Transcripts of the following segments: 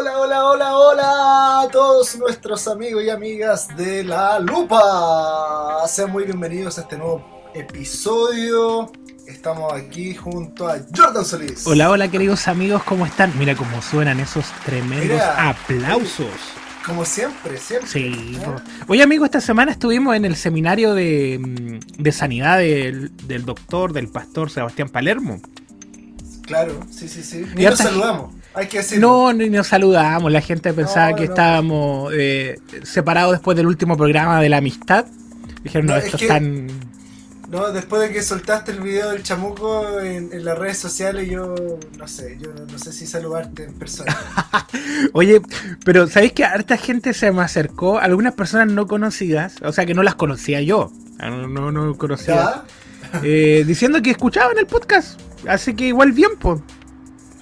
Hola, hola, hola, hola a todos nuestros amigos y amigas de La Lupa. Sean muy bienvenidos a este nuevo episodio. Estamos aquí junto a Jordan Solís. Hola, hola queridos amigos, ¿cómo están? Mira cómo suenan esos tremendos Mira. aplausos. Como siempre, siempre. Sí. ¿eh? Oye amigo, esta semana estuvimos en el seminario de, mm, de sanidad del, del doctor, del pastor Sebastián Palermo. Claro, sí, sí, sí. Y nos harta- saludamos. Hay que. No, ni nos saludamos, la gente pensaba No, que no. estábamos eh, separados después del último programa de la amistad. Dijeron, no, No, es esto que- es tan... No, después de que soltaste el video del chamuco en, en las redes sociales, yo no sé, yo no, sé si saludarte en persona. Oye, pero ¿sabéis que harta gente se me acercó? Algunas personas no conocidas, o sea que no las conocía yo. No, no, no conocía. Eh, diciendo que escuchaban el podcast. Así que igual bien, pues.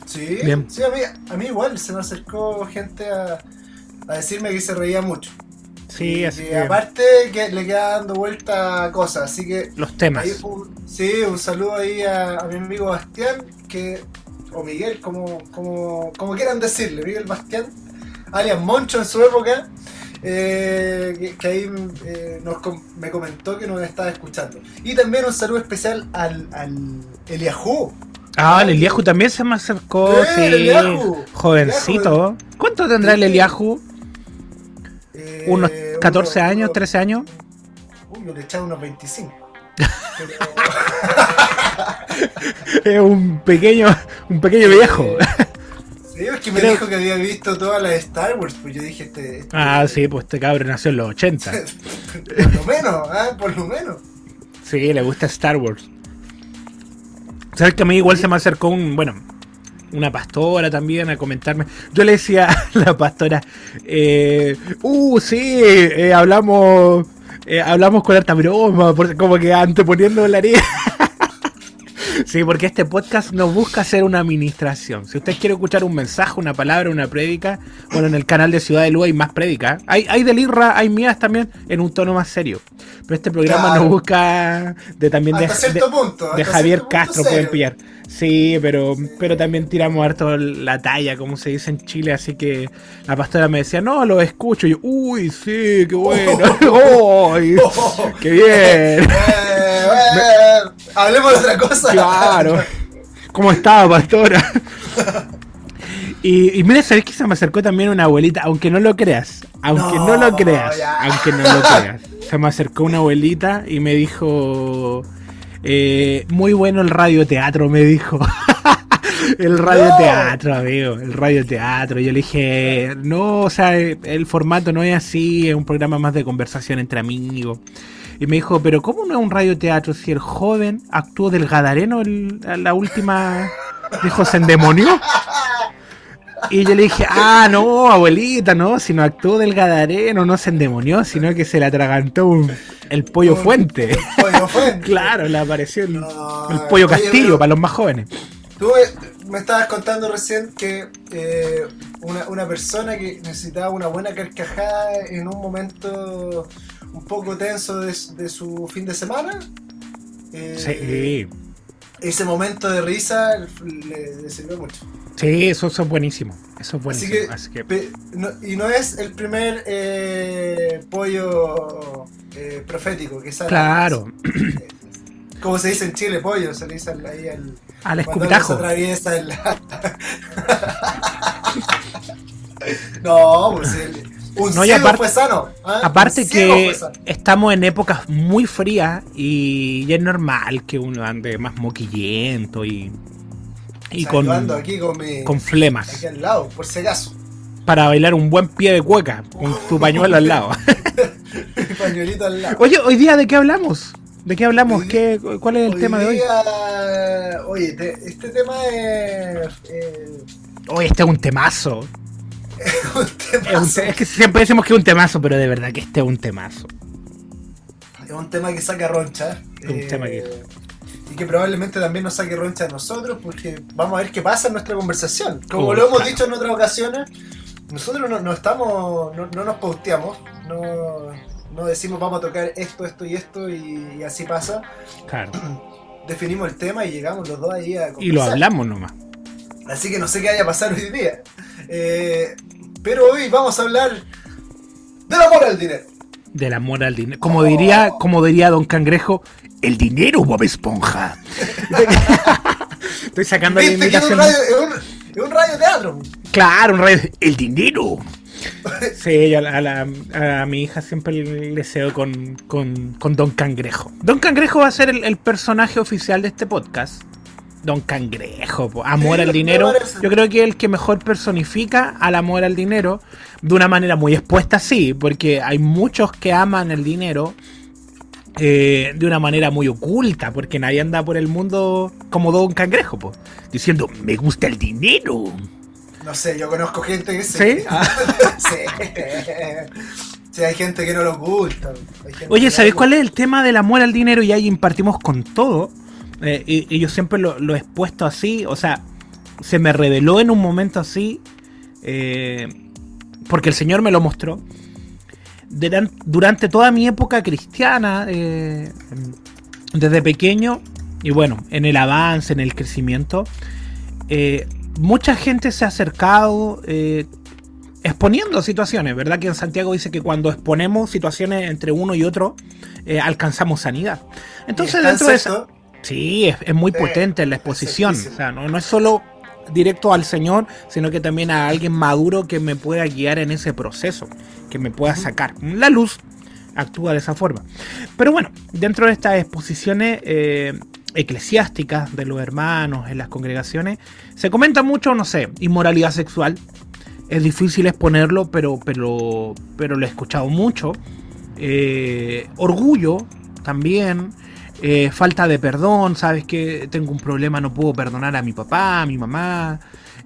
Sí, Bien. sí a, mí, a mí igual se me acercó gente a, a decirme que se reía mucho. Sí, Y así que aparte que le queda dando vuelta cosas, así que los temas. ahí un- sí, un saludo ahí a, a mi amigo Bastián, que o Miguel, como, como, como quieran decirle, Miguel Bastián, alias Moncho en su época, eh, que, que ahí eh, nos me comentó que nos estaba escuchando. Y también un saludo especial al, al Eliahu. Ah, el Eliahu también se me acercó. Eh, sí, Eliahu. jovencito. ¿Cuánto tendrá el. Eliahu? Eh, ¿Unos 14 uno- años, uno- 13 años? Uy, yo le echaba unos 25. Pero- Es un pequeño, un pequeño viejo. Sí, es que me Creo- dijo que había visto todas las Star Wars, pues yo dije, este. este- Ah, sí, pues este cabrón nació en los 80. por lo menos, ah, por lo menos. Sí, le gusta Star Wars. ¿Sabes que a mí igual se me acercó un, bueno, una pastora también a comentarme? Yo le decía a la pastora, eh, uh, sí, eh, hablamos, eh, hablamos con harta broma, por- como que anteponiendo la herida. Sí, porque este podcast no busca ser una administración. Si usted quiere escuchar un mensaje, una palabra, una prédica, bueno, en el canal de Ciudad de Luz hay más prédicas. Hay, hay de Lirra, hay mías también, en un tono más serio. Pero este programa Claro. no busca de también de, Hasta cierto de- punto. de hasta Javier punto Castro pueden pillar. Sí, pero, pero también tiramos harto la talla, como se dice en Chile, así que la pastora me decía, no, lo escucho, y yo, uy, sí, qué bueno, ¡Ay, qué bien, Eh, eh, hablemos de otra cosa. claro, ¿cómo estaba, pastora? Y, y mira, ¿sabés que se me acercó también una abuelita? Aunque no lo creas, aunque no, No, lo creas, ya. aunque no lo creas. Se me acercó una abuelita y me dijo, eh, muy bueno el radioteatro, me dijo. el radioteatro, amigo, el radioteatro. Yo le dije, no, o sea, el formato no es así, es un programa más de conversación entre amigos. Y me dijo, pero ¿cómo no es un radioteatro si el joven actuó del Gadareno en la última... Dijo, se endemonió. Y yo le dije, ah, no, abuelita, no, si no actuó del Gadareno, no se endemonió, sino que se le atragantó un- el pollo Un- fuente. el pollo fuente. claro, le apareció el, No, el pollo oye, castillo para los más jóvenes. Tú me, me estabas contando recién que eh, una, una persona que necesitaba una buena carcajada en un momento un poco tenso de, su- de su fin de semana. eh, Sí, Ese momento de risa le, le sirvió mucho. sí, eso, es buenísimo. Eso es Así buenísimo. que, Así que, no- y no es el primer eh, pollo eh, profético que sale. claro, Como se dice en Chile, pollo, se le dice ahí al. al escupitajo. se atraviesa el- no, pues el, un No, y aparte- fue sano. ¿ah? Aparte que fue sano. estamos en épocas muy frías y, es normal que uno ande más moquillento y, y O sea, con, yo ando aquí con mi. con flemas Aquí al lado, por si acaso. para bailar un buen pie de cueca con tu pañuelo al lado. Pañuelito al lado. Oye, hoy día de qué hablamos? ¿De qué hablamos? ¿Qué, ¿Cuál es el Hoy tema de hoy? día- Oye, te- este tema es. eh, Hoy este es un temazo. Un Es, temazo. que siempre decimos que es un temazo, pero de verdad que este es un temazo. Es un tema que saca roncha. Es un tema que- Y que probablemente también nos saque roncha a nosotros, porque vamos a ver qué pasa en nuestra conversación. Como lo hemos claro. dicho en otras ocasiones, nosotros no, no estamos, no, no nos posteamos, no, no decimos vamos a tocar esto, esto y esto, y, y así pasa. Claro. Definimos el tema y llegamos los dos ahí a Y lo conversar. hablamos nomás. Así que no sé qué vaya a pasar hoy día. Eh, pero hoy vamos a hablar del amor al dinero. Del amor al dinero. Como diría, como diría Don Cangrejo, el dinero, Bob Esponja. Estoy sacando la ¿Viste que es un invitación. radio, es un, radio teatro? Claro, un radio. El dinero. Sí, yo a, la- a la- a mi hija siempre le cedo con, con, con Don Cangrejo. Don Cangrejo va a ser el, el personaje oficial de este podcast. Don Cangrejo, po. amor Sí, al dinero. Yo creo que es el que mejor personifica al amor al dinero de una manera muy expuesta, sí, porque hay muchos que aman el dinero eh, de una manera muy oculta, porque nadie anda por el mundo como Don Cangrejo, po, diciendo, me gusta el dinero. No sé, yo conozco gente que sí. ¿Sí? Ah. sí. Sí, hay gente que no lo gusta. Oye, que ¿sabéis no cuál es el tema del amor al dinero? Y ahí impartimos con todo. Eh, y, y yo siempre lo, lo he expuesto así. O sea, se me reveló en un momento así. eh, porque el Señor me lo mostró. Duran- Durante toda mi época cristiana, eh, desde pequeño, y bueno, en el avance, en el crecimiento, eh, mucha gente se ha acercado exponiendo situaciones, ¿verdad? Que en Santiago dice que cuando exponemos situaciones entre uno y otro, alcanzamos sanidad. Entonces, ¿Y está dentro de esa... Sí, es, es muy Sí, potente en la exposición. O sea, no, no es solo directo al Señor, sino que también a alguien maduro que me pueda guiar en ese proceso, que me pueda sacar. La luz actúa de esa forma. Pero bueno, dentro de estas exposiciones eh, eclesiásticas de los hermanos en las congregaciones, se comenta mucho, no sé, inmoralidad sexual. Es difícil exponerlo, pero, pero, pero lo he escuchado mucho. Eh, orgullo también. Eh, falta de perdón, sabes que tengo un problema, no puedo perdonar a mi papá, a mi mamá,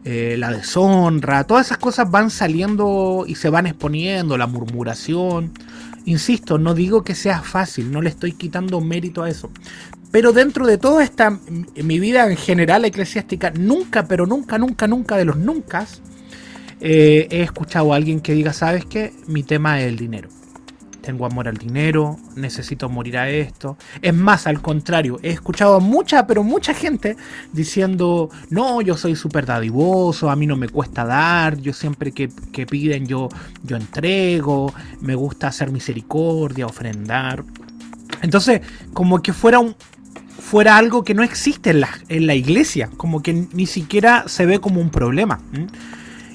eh, la deshonra, todas esas cosas van saliendo y se van exponiendo, la murmuración. Insisto, no digo que sea fácil, no le estoy quitando mérito a eso. Pero dentro de toda esta, mi vida en general eclesiástica, nunca, pero nunca, nunca, nunca de los nunca, eh, he escuchado a alguien que diga, ¿sabes qué? Mi tema es el dinero. Tengo amor al dinero, necesito morir a esto. Es más, al contrario, he escuchado a mucha, pero mucha gente diciendo, no, yo soy súper dadivoso, a mí no me cuesta dar, yo siempre que, que piden yo, yo entrego, me gusta hacer misericordia, ofrendar. Entonces, como que fuera un, fuera algo que no existe en la, en la iglesia, como que ni siquiera se ve como un problema.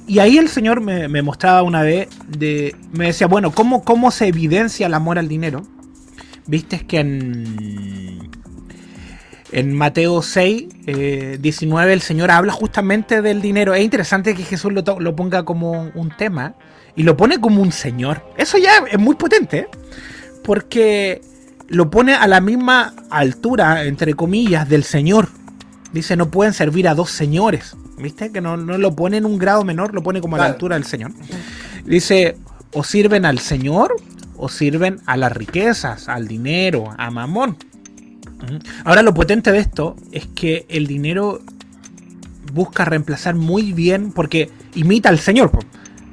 Y ahí el Señor me, mostraba una vez, de, me decía, bueno, ¿cómo, ¿cómo se evidencia el amor al dinero? Viste que en, en Mateo 6, eh, 19, el Señor habla justamente del dinero. Es interesante que Jesús lo ponga como un tema y lo pone como un Señor. Eso ya es muy potente, ¿eh? porque lo pone a la misma altura, entre comillas, del Señor. Dice, no pueden servir a dos señores. ¿Viste? Que no, no lo pone en un grado menor, lo pone como a la altura del Señor. Dice, o sirven al Señor o sirven a las riquezas, al dinero, a Mamón. Ahora lo potente de esto es que el dinero busca reemplazar muy bien, porque imita al Señor,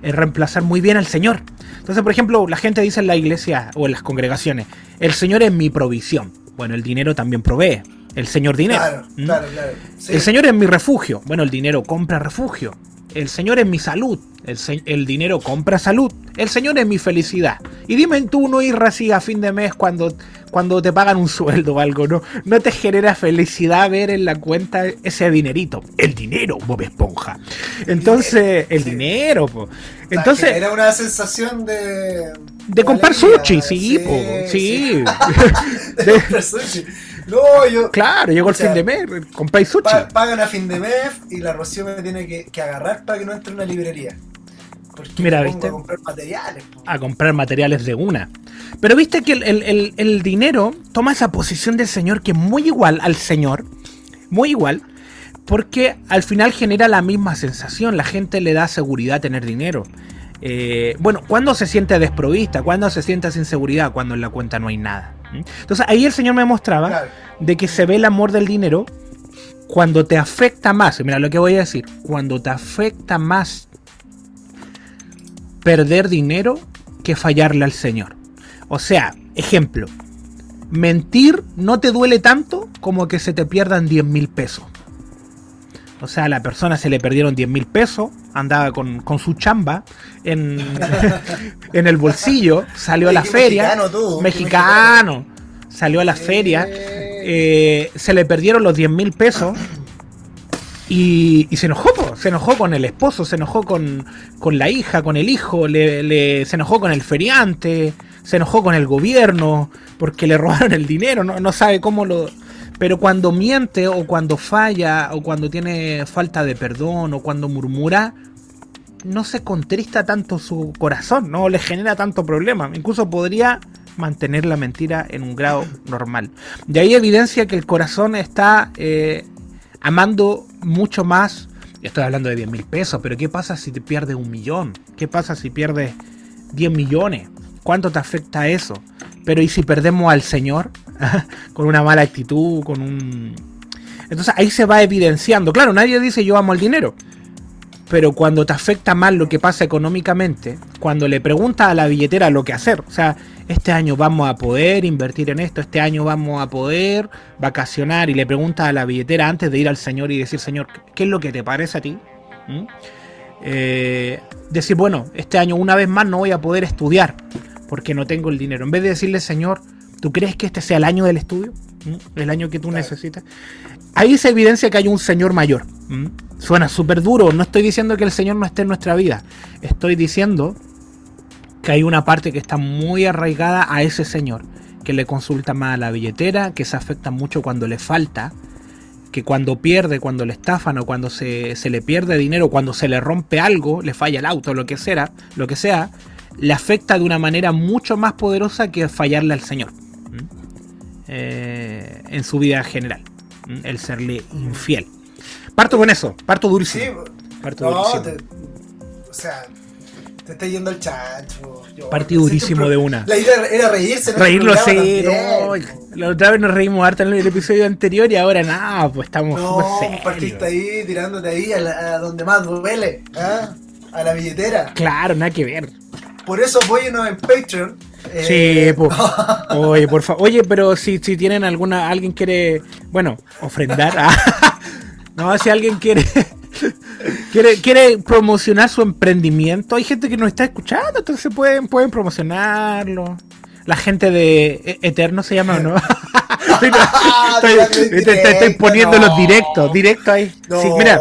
es reemplazar muy bien al Señor. Entonces, por ejemplo, la gente dice en la iglesia o en las congregaciones, el Señor es mi provisión. Bueno, el dinero también provee. El Señor dinero. Claro, ¿Mm? claro, claro. Sí. El Señor es mi refugio. Bueno, el dinero compra refugio. El Señor es mi salud. El, el dinero compra salud. El Señor es mi felicidad. Y dime tú, no ir así a fin de mes cuando, cuando te pagan un sueldo o algo, ¿no? No te genera felicidad ver en la cuenta ese dinerito. El dinero, Bob Esponja. Entonces, el Sí. dinero, po. Entonces, Era una sensación de. de comprar alegría, sushi, sí, po, sí. de comprar sushi. No, yo. Claro, llegó el sea, fin de mes, compráis sushi. pa- pagan a fin de mes y la Rocío me tiene que, que agarrar para que no entre en una librería. Porque Mira, me ¿viste? a comprar materiales. po. a comprar materiales de una. Pero viste que el, el- el- el dinero toma esa posición del Señor que es muy igual al Señor, muy igual, porque al final genera la misma sensación, la gente le da seguridad tener dinero. Eh, bueno, cuando se siente desprovista, cuando se siente sin seguridad, cuando en la cuenta no hay nada. Entonces ahí el Señor me mostraba Claro. de que se ve el amor del dinero cuando te afecta más. Mira lo que voy a decir. Cuando te afecta más perder dinero que fallarle al Señor. O sea, ejemplo. Mentir no te duele tanto como que se te pierdan 10 mil pesos. O sea, a la persona se le perdieron 10 mil pesos andaba con, con su chamba en, en el bolsillo, salió a la feria. mexicano tú, mexicano. Salió a la feria. eh, se le perdieron los 10 mil pesos. Y, y se enojó, po, se enojó con el esposo, se enojó con, con la hija, con el hijo, le, le- se enojó con el feriante, se enojó con el gobierno, porque le robaron el dinero, no, no sabe cómo lo... Pero cuando miente o cuando falla o cuando tiene falta de perdón o cuando murmura, no se contrista tanto su corazón, no le genera tanto problema. Incluso podría mantener la mentira en un grado normal. De ahí evidencia que el corazón está eh, amando mucho más. Estoy hablando de 10 mil pesos, pero ¿qué pasa si te pierdes un millón? ¿Qué pasa si pierdes 10 millones? ¿Cuánto te afecta eso? Pero ¿y si perdemos al Señor? con una mala actitud, con un... Entonces ahí se va evidenciando. Claro, nadie dice yo amo el dinero. Pero cuando te afecta mal lo que pasa económicamente, cuando le preguntas a la billetera lo que hacer, o sea, este año vamos a poder invertir en esto, este año vamos a poder vacacionar y le preguntas a la billetera antes de ir al Señor y decir, Señor, ¿qué es lo que te parece a ti? ¿Mm? Eh, decir, bueno, este año una vez más no voy a poder estudiar porque no tengo el dinero. En vez de decirle, Señor, ¿tú crees que este sea el año del estudio? ¿Mm? El año que tú Claro. necesitas. Ahí se evidencia que hay un Señor mayor. ¿Mm? Suena súper duro. No estoy diciendo que el Señor no esté en nuestra vida. Estoy diciendo que hay una parte que está muy arraigada a ese Señor. Que le consulta más a la billetera, que se afecta mucho cuando le falta, que cuando pierde, cuando le estafan o cuando se, se le pierde dinero, cuando se le rompe algo, le falla el auto, lo que sea, lo que sea, le afecta de una manera mucho más poderosa que fallarle al Señor. Eh, en su vida general. El serle infiel. Parto con eso, parto Sí, durísimo. Parto no, durísimo. te- o sea, te está yendo el chancho. yo- no sé, durísimo de una. La idea era reírse. este Reírlo sí, no. La otra vez nos reímos harto en el episodio anterior y ahora nada, pues estamos No, partiste ahí tirándote ahí a, la- a donde más duele, ¿ah? a la billetera. Claro, nada que ver. Por eso apóyenos en Patreon. Sí, Eh. Oye, por favor. Oye, pero si, si tienen alguna. Alguien quiere. Bueno, ofrendar. ah, no, si alguien quiere. Quiere, quiere promocionar su emprendimiento. Hay gente que nos está escuchando, entonces pueden, pueden promocionarlo. La gente de E- Eterno se llama, ¿o ¿no? estoy, estoy- directo, te- te estoy poniendo los no. directos, directo ahí. No, Sí, mira,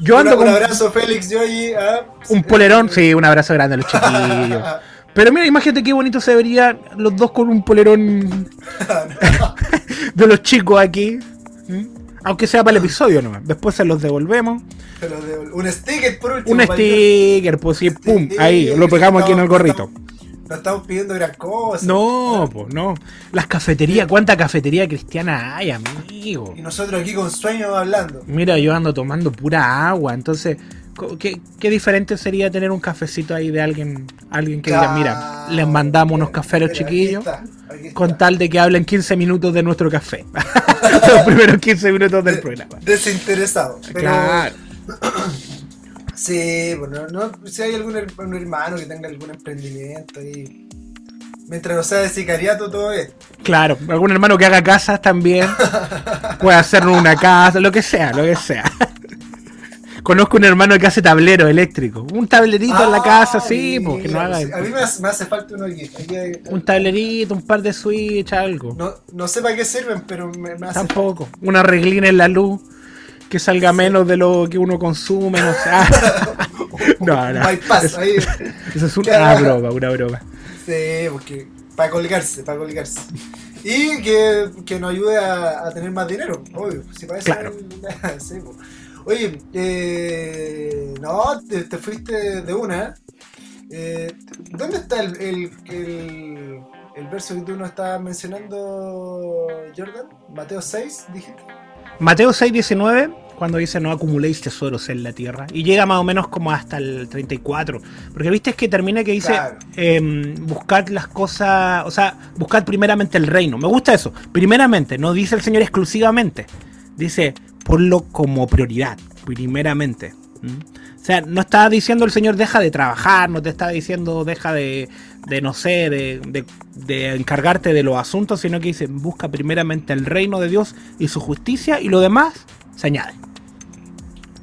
yo ando Un- con- Un abrazo, Félix, yo allí. ¿ah? un polerón, sí, un abrazo grande a los chiquillos. Pero mira, imagínate qué bonito se vería los dos con un polerón de los chicos aquí. ¿Mm? Aunque sea para el episodio nomás. Después se los devolvemos. Pero de- un sticker por último. Un sticker, pues sí, pum, ahí, lo pegamos aquí en el gorrito. No estamos pidiendo gran cosa. No, pues no. Las cafeterías, ¿cuánta cafetería cristiana hay, amigo? Y nosotros aquí con sueño hablando. Mira, yo ando tomando pura agua, entonces, ¿qué, qué diferente sería tener un cafecito ahí de alguien, alguien que diga, mira, les mandamos unos cafés a los Mira, chiquillos. Aquí está, aquí está. con tal de que hablen 15 minutos de nuestro café. Los primeros 15 minutos del De- programa. Desinteresado. Pero, Claro. Sí, bueno, no, si hay algún un hermano que tenga algún emprendimiento y mientras no sea de sicariato todo bien. Claro, algún hermano que haga casas también. Puede hacernos una casa, lo que sea, lo que sea. Conozco un hermano que hace tablero eléctrico. Un tablerito en la casa, sí, porque no haga. A mí me hace, me hace falta uno aquí. Hay- Un tablerito, un par de switch, algo. no, no sé para qué sirven, pero me, me hace Tampoco. Una reglina en la luz que salga menos de lo que uno consume, no sé. Ah. No, no. bypass, Eso, ahí. eso es una Claro. broma, una broma. Sí, porque para colgarse, para colgarse. Y que, que nos ayude a, a tener más dinero, obvio. Si para eso Claro. sí. Oye, eh, no, te, te fuiste de una. Eh, ¿Dónde está el, el, el, el verso que tú nos estabas mencionando, Jordan? Mateo 6, dijiste. Mateo 6:19, cuando dice no acumuléis tesoros en la tierra, y llega más o menos como hasta el 34, porque viste que termina que dice Claro. em, buscad las cosas, o sea, buscad primeramente el reino. Me gusta eso, primeramente, no dice el Señor exclusivamente, dice ponlo como prioridad, primeramente. O sea, no está diciendo el Señor deja de trabajar, no te está diciendo deja de, de no sé, de, de- encargarte de los asuntos, sino que dice busca primeramente el reino de Dios y su justicia y lo demás se añade.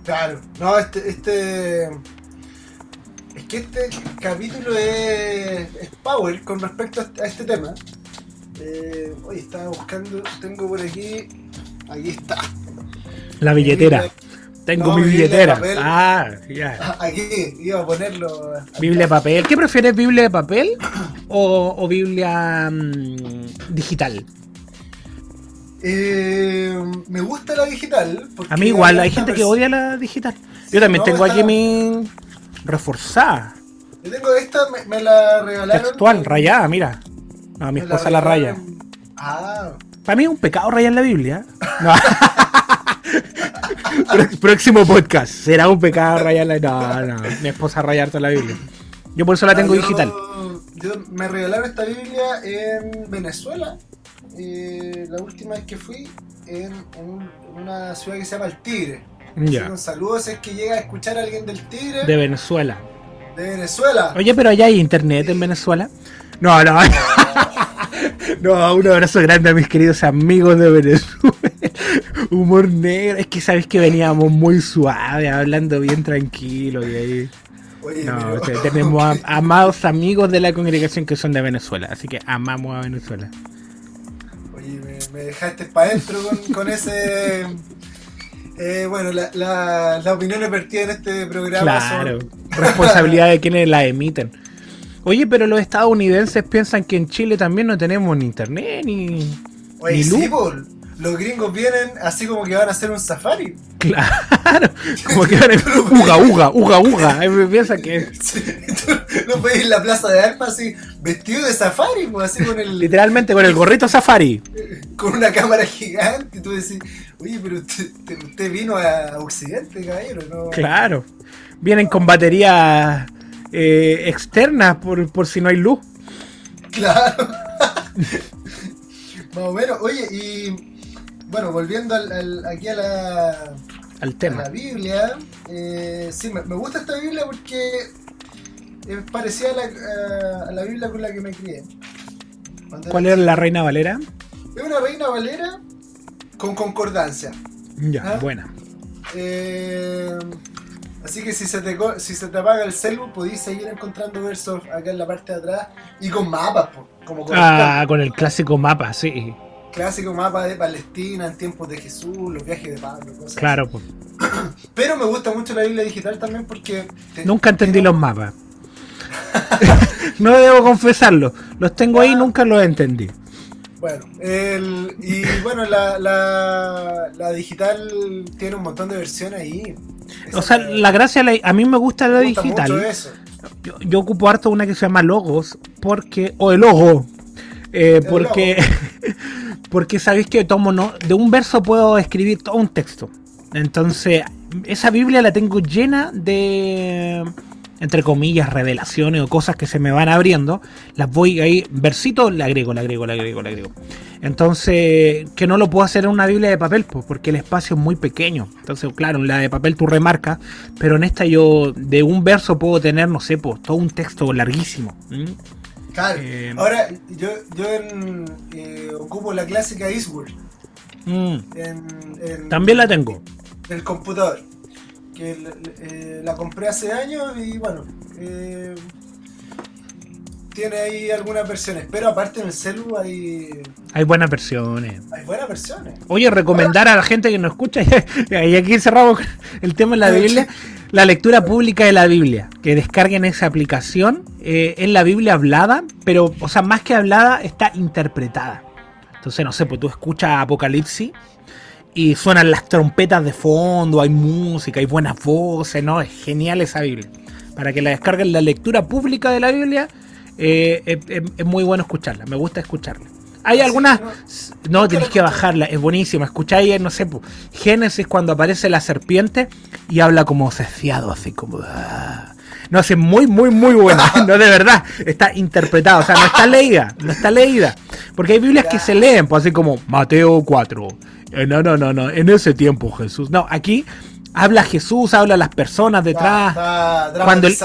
Claro, no, este, este, porque este capítulo es, es power con respecto a este, este tema. Eh, oye, estaba buscando, tengo por aquí, aquí está. La billetera. Tengo No, mi Biblia de billetera. papel. Ah, ya. Aquí, iba a ponerlo. Biblia de papel. ¿Qué prefieres, Biblia de papel o, o Biblia mm, digital? Eh, me gusta la digital. A mí igual, hay gente que odia la digital. Yo también no, tengo aquí mi reforzada, Yo tengo esta, me, me la regalaron. textual, rayada, mira. No, mi me esposa la raya. regalaron- Ah, Para mí es un pecado rayar la Biblia. No. Pró- Próximo podcast. ¿Será un pecado rayar la No, no. Mi esposa raya harto la Biblia. Yo por eso la tengo yo- digital. Yo me regalaron esta Biblia en Venezuela. eh, la última vez que fui en un- una ciudad que se llama El Tigre. Un saludo si es que llega a escuchar a alguien del Tigre De de, Venezuela. Venezuela. Oye, pero allá hay internet en Venezuela. No, no. No, un abrazo grande a mis queridos amigos de Venezuela. Humor negro. Es que sabes que veníamos muy suave, hablando bien tranquilo y ahí. Oye, No, pero- o sea, tenemos a- amados amigos de la congregación que son de Venezuela, así que amamos a Venezuela. Oye, me, me dejaste para adentro con, con ese. Eh, bueno, la, la, las opiniones vertidas en este programa Claro, son. responsabilidad de quienes la emiten. Oye, pero los estadounidenses piensan que en Chile también no tenemos ni internet ni. Oye, ni sí, po, los gringos vienen así como que van a hacer un safari. Claro, como que van a- uga, uga, uga, uga. Piensan que no puedes ir a la plaza de armas así, vestido de safari, pues así con el literalmente con el gorrito safari. con una cámara gigante. Y tú decís, oye, pero usted, usted- vino a Occidente, caballero, ¿no? Claro, vienen con baterías eh, externas por, por si no hay luz. Claro. Más o menos. Oye, y bueno, volviendo al, al- aquí a la, Al a la tema. Biblia, eh, sí, me, me gusta esta Biblia porque es parecida a la, a- a la Biblia con la que me crié. Cuando ¿Cuál era la reina Valera? Es una reina valera con concordancia. Ya, Ah. buena. Eh, así que si se, te, si se te apaga el celu, podéis seguir encontrando versos acá en la parte de atrás y con mapas, po, como con Ah, con el clásico mapa, sí. clásico mapa de Palestina en tiempos de Jesús, los viajes de Pablo, cosas Claro, pues. Pero me gusta mucho la Biblia digital también porque. te- Nunca entendí los mapas. no debo confesarlo. Los tengo ahí y nunca los entendí. Bueno, el- y bueno, la, la, la digital tiene un montón de versiones ahí. O sea, la gracia, la- a mí me gusta la me gusta mucho digital. eso. Yo, yo ocupo harto una que se llama Logos, porque. O el logo. eh, El porque. porque sabéis que tomo no, de un verso puedo escribir todo un texto. Entonces, esa Biblia la tengo llena de. Entre comillas, revelaciones o cosas que se me van abriendo. Las voy ahí, versito, le agrego, le agrego, le agrego, le agrego. Entonces, que no lo puedo hacer en una Biblia de papel, pues, porque el espacio es muy pequeño. Entonces, claro, en la de papel tú remarcas, pero en esta yo de un verso puedo tener, no sé, pues, todo un texto larguísimo. Claro. Eh, Ahora, yo, yo en, eh, ocupo la clásica Eastward Mm, en, en- También la tengo. en el computador. Que eh, la compré hace años y bueno, eh, tiene ahí algunas versiones. Pero aparte en el celu hay, Hay buenas versiones. hay buenas versiones. Oye, recomendar a la gente que nos escucha, y aquí cerramos el tema de la Biblia, la lectura pública de la Biblia, que descarguen esa aplicación, eh, es la Biblia hablada, pero, o sea, más que hablada, está interpretada. Entonces, no sé, pues tú escuchas Apocalipsis y suenan las trompetas de fondo, hay música, hay buenas voces, ¿no? Es genial esa Biblia. Para que la descarguen la lectura pública de la Biblia, eh, es, muy bueno escucharla, me gusta escucharla. Hay algunas... no- tenés que bajarla, es buenísima. Escucháis, no sé, Génesis cuando aparece la serpiente y habla como ceciado, así como. ah. No sé, muy, muy, muy buena. No, de verdad, está interpretada, o sea, no está leída, no está leída. Porque hay Biblias que se leen, pues así como Mateo 4. eh, no, no, no, no, en ese tiempo Jesús. No, aquí habla Jesús, habla las personas detrás. Cuando el-.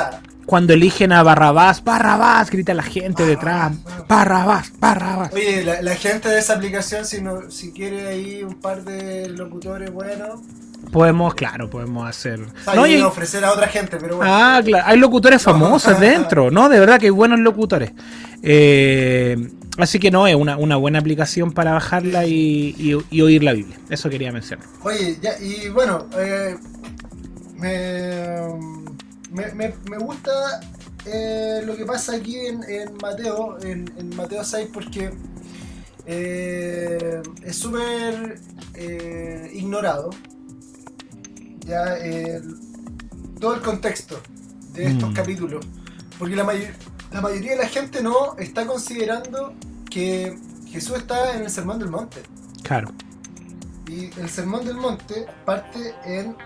Cuando eligen a Barrabás, Barrabás, grita la gente detrás. Barrabás, Barrabás. Oye, la, la gente de esa aplicación, si no, si quiere ahí un par de locutores buenos, Podemos, claro, podemos hacer. No, y- ofrecer a otra gente, pero bueno. Ah, claro. Hay locutores famosos dentro, ¿no? De verdad que hay buenos locutores. Eh, así que no, es una, una buena aplicación para bajarla y, y- y oír la Biblia. Eso quería mencionar. Oye, ya, y bueno, eh, me, me, me- me gusta eh, lo que pasa aquí en, en Mateo, en, en Mateo 6, porque eh, es súper eh, ignorado ya el- todo el contexto de estos Mm. capítulos, porque la, mayor- la mayoría de la gente no está considerando que Jesús está en el Sermón del Monte. Claro. Y el Sermón del Monte parte en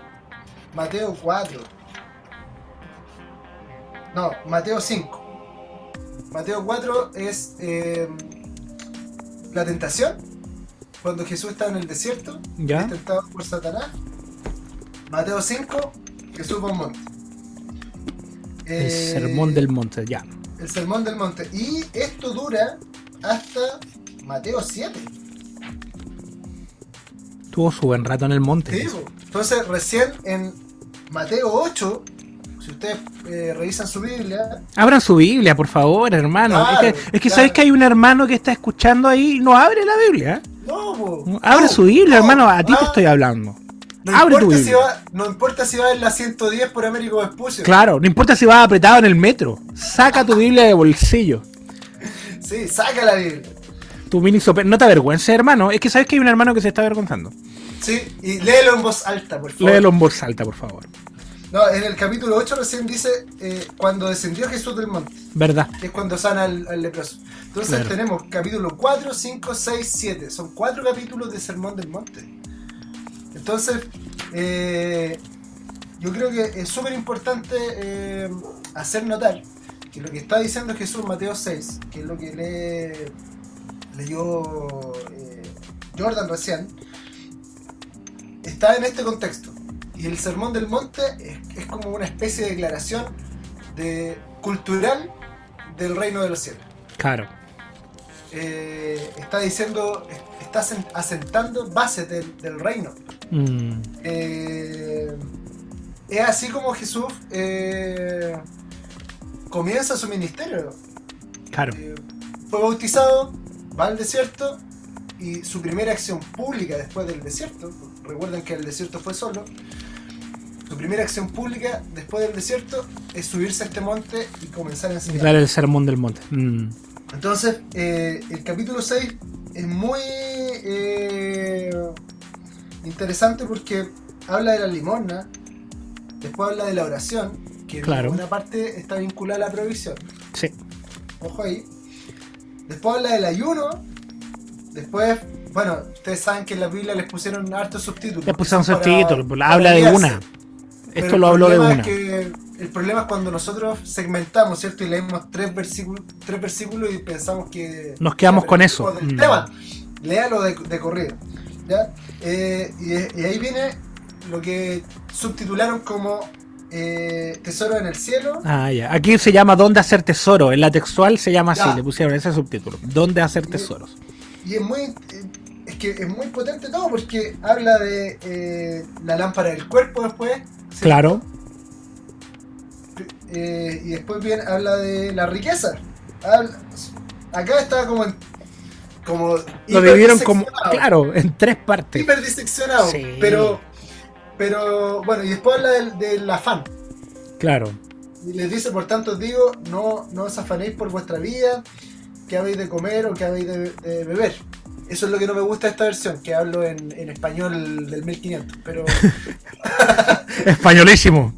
Mateo 4. No, Mateo 5. Mateo 4 es eh, la tentación. Cuando Jesús está en el desierto, ¿Ya? es tentado por Satanás. Mateo 5, Jesús va a un monte. El Eh, sermón del monte, ya. El Sermón del Monte. Y esto dura hasta Mateo 7. Tuvo su buen rato en el monte. Te digo. Entonces, recién en Mateo 8, si ustedes eh, revisan su Biblia, Abran su Biblia, por favor, hermano. Claro, es que, es que claro. sabes que hay un hermano que está escuchando ahí y no abre la Biblia. ¿eh? no, po, Abre no, su Biblia, no, hermano. A ti te ah, estoy hablando. No abre tu importa, si va, no importa si va en la 110 por Américo Vespucio. Claro, no importa si vas apretado en el metro. Saca tu Biblia de bolsillo. Sí, saca la Biblia. Tu mini sope- No te avergüences, hermano. Es que sabes que hay un hermano que se está avergonzando. Sí, y léelo en voz alta, por favor. Léelo en voz alta, por favor. No, en el capítulo 8 recién dice eh, cuando descendió Jesús del monte, ¿Verdad? que es cuando sana al, al leproso. Entonces Claro. tenemos capítulo 4, 5, 6, 7. Son cuatro capítulos de Sermón del Monte. Entonces, eh, yo creo que es súper importante eh, hacer notar que lo que está diciendo Jesús Mateo 6, que es lo que lee, leyó eh, Jordan recién, está en este contexto. Y el Sermón del Monte es, es como una especie de declaración de, cultural del reino de los cielos. Claro. Eh, está diciendo, está asen- asentando bases del, del reino. Mm, Eh, es así como Jesús eh, comienza su ministerio. claro. Fue bautizado, va al desierto y su primera acción pública después del desierto, recuerden que el desierto fue solo, su primera acción pública después del desierto es subirse a este monte y comenzar a enseñar. Dar el sermón del monte. Mm, Entonces, eh, el capítulo 6 es muy eh, interesante porque habla de la limosna, después habla de la oración, que Claro. en una parte está vinculada a la provisión. sí. Ojo ahí. Después habla del ayuno. Después, bueno, ustedes saben que en la Biblia les pusieron hartos subtítulos. Le pusieron subtítulos. Habla de una. Esto lo habló de una. es que el problema es cuando nosotros segmentamos, ¿cierto? Y leemos tres versículos, tres versículos y pensamos que... Nos quedamos ya, con eso. del Mm. tema. Léalo de, de corrido. ¿ya? Eh, y, y ahí viene lo que subtitularon como eh, Tesoro en el Cielo. Ah, ya. Aquí se llama ¿Dónde hacer tesoro? En la textual se llama así, le pusieron ese subtítulo. ¿Dónde hacer tesoros? Y es muy. Es que es muy potente todo porque habla de eh, la lámpara del cuerpo después. Claro. Eh, y después bien habla de la riqueza. Habla- acá está como en- como Lo dividieron como, claro, en tres partes. hiperdiseccionado, Sí. pero pero bueno y después habla del, del afán Claro. y les dice por tanto os digo no no os afanéis por vuestra vida que habéis de comer o que habéis de, de beber eso es lo que no me gusta de esta versión que hablo en, en español del 1500 pero Españolísimo.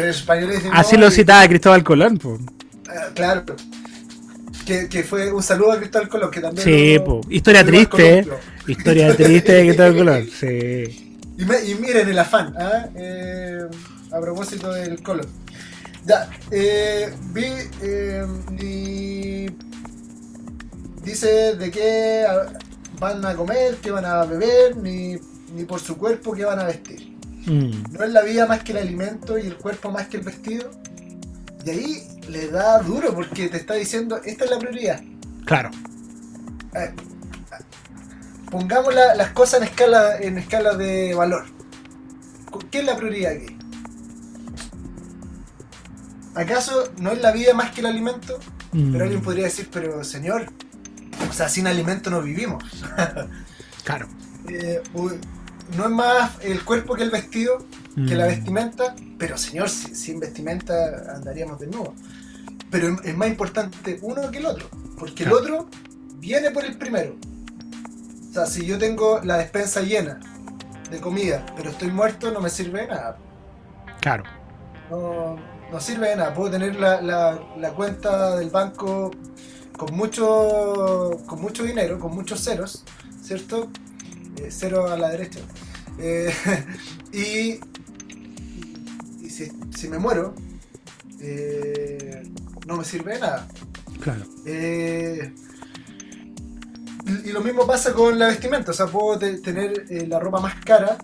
En español dicen, Así no, lo y- citaba Cristóbal Colón. ah, claro que, que fue un saludo a Cristóbal Colón que también Sí, lo- po. historia triste. ¿eh? Historia triste de Cristóbal Colón. Sí. Y, me- y miren el afán, ¿ah? Eh, a propósito del color. Ya, eh, vi. eh, y dice de qué van a comer, qué van a beber, ni, ni por su cuerpo qué van a vestir. Mm, ¿No es la vida más que el alimento y el cuerpo más que el vestido? Y ahí le da duro porque te está diciendo, esta es la prioridad. Claro. Pongamos la- las cosas en escala, en escala de valor. ¿qué es la prioridad aquí? ¿Acaso no es la vida más que el alimento? Mm, Pero alguien podría decir, pero señor, o sea, sin alimento no vivimos. Claro. Eh, no es más el cuerpo que el vestido, que la Mm, vestimenta, pero señor, si- sin vestimenta andaríamos desnudos. Pero es- es más importante uno que el otro, porque Claro. el otro viene por el primero. O sea, si yo tengo la despensa llena de comida, pero estoy muerto, no me sirve de nada. Claro. No, no sirve de nada. Puedo tener la, la- la cuenta del banco con mucho, con mucho dinero, con muchos ceros, ¿cierto? Eh, cero a la derecha. Eh, y y si, si me muero, eh, no me sirve de nada. Claro. Eh, y lo mismo pasa con la vestimenta, o sea, puedo te- tener la ropa más cara,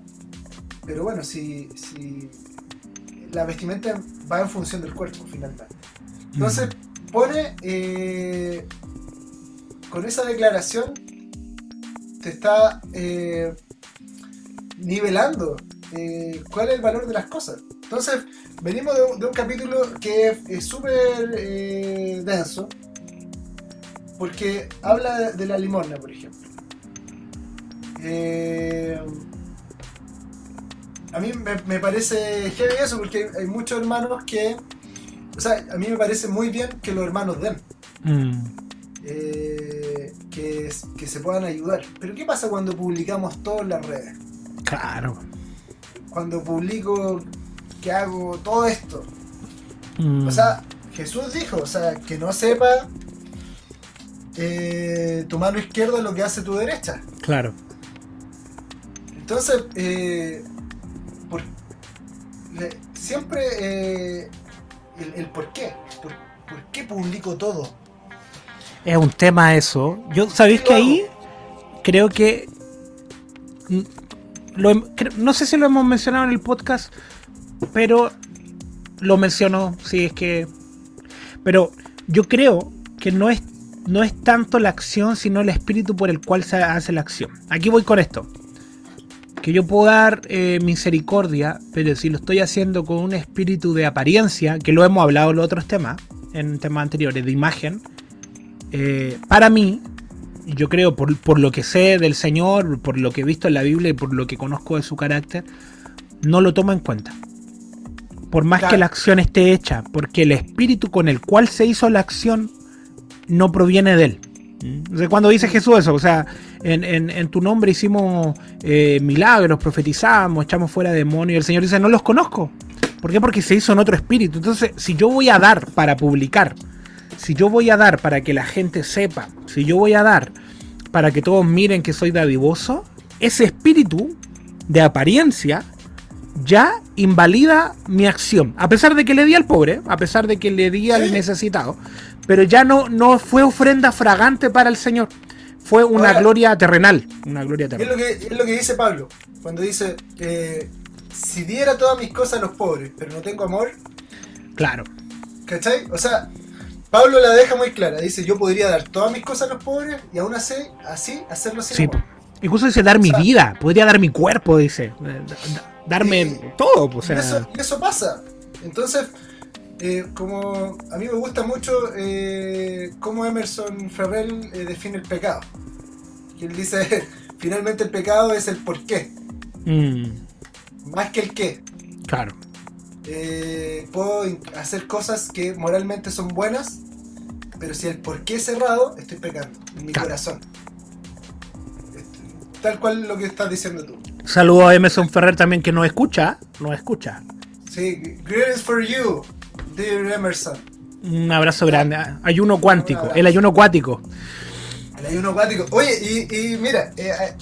pero bueno, si, si la vestimenta va en función del cuerpo, finalmente. Entonces, pone, eh, con esa declaración, te está eh, nivelando eh, cuál es el valor de las cosas. Entonces, venimos de un, de un capítulo que es- súper eh, denso, porque habla de, de la limosna, por ejemplo. Eh, a mí me, me parece heavy eso, porque hay, hay muchos hermanos que. O sea, a mí me parece muy bien que los hermanos den. Mm, eh, que, que se puedan ayudar. Pero ¿qué pasa cuando publicamos todo en las redes? claro. Cuando publico que hago todo esto. Mm, O sea, Jesús dijo, o sea, que no sepa eh, tu mano izquierda lo que hace tu derecha. claro. Entonces, eh, por- le- siempre eh, el, el por qué. Por, por qué publico todo? Es un tema eso. Yo, ¿sabéis que ahí creo que no sé si lo hemos mencionado en el podcast, pero lo menciono, sí es que pero yo creo que no es no es tanto la acción, sino el espíritu por el cual se hace la acción. Aquí voy con esto. Que yo puedo dar eh, misericordia, pero si lo estoy haciendo con un espíritu de apariencia, que lo hemos hablado en los otros temas, en temas anteriores, de imagen, eh, para mí, yo creo, por, por lo que sé del Señor, por lo que he visto en la Biblia y por lo que conozco de su carácter, no lo toma en cuenta. Por más Claro. que la acción esté hecha, porque el espíritu con el cual se hizo la acción no proviene de él. O sea, cuando dice Jesús eso, o sea, en, en- en tu nombre hicimos eh, milagros, profetizamos, echamos fuera demonios, y el Señor dice, no los conozco. ¿Por qué? Porque se hizo en otro espíritu. Entonces, si yo voy a dar para publicar, si yo voy a dar para que la gente sepa, si yo voy a dar para que todos miren que soy dadivoso, ese espíritu de apariencia ya invalida mi acción. A pesar de que le di al pobre, a pesar de que le di al necesitado, pero ya no, no fue ofrenda fragante para el Señor. Fue una Ahora- gloria terrenal. Una gloria Es lo terrenal. que, es lo que dice Pablo, cuando dice, eh, si diera todas mis cosas a los pobres, pero no tengo amor, Claro. ¿cachai? O sea, Pablo la deja muy clara, dice, yo podría dar todas mis cosas a los pobres y aún así, así hacerlo sin Sí. amor. Incluso dice dar mi O sea- vida, podría dar mi cuerpo, dice. Da- da- Darme Y- todo, pues, o Y sea. eso, y eso pasa. Entonces, eh, como a mí me gusta mucho eh, cómo Emerson Ferrell eh, define el pecado. Él dice, finalmente el pecado es el por qué, mm, más que el qué. claro. Puedo hacer cosas que moralmente son buenas, pero si el por qué es cerrado, estoy pecando en mi Claro. corazón. Este, Tal cual lo que estás diciendo tú. Saludo a Emerson Ferrer también que nos escucha. Nos escucha. Sí, greetings for you, dear Emerson. Un abrazo grande. Ayuno cuántico. El ayuno acuático. El ayuno acuático. Oye, y, y mira, eh, eh,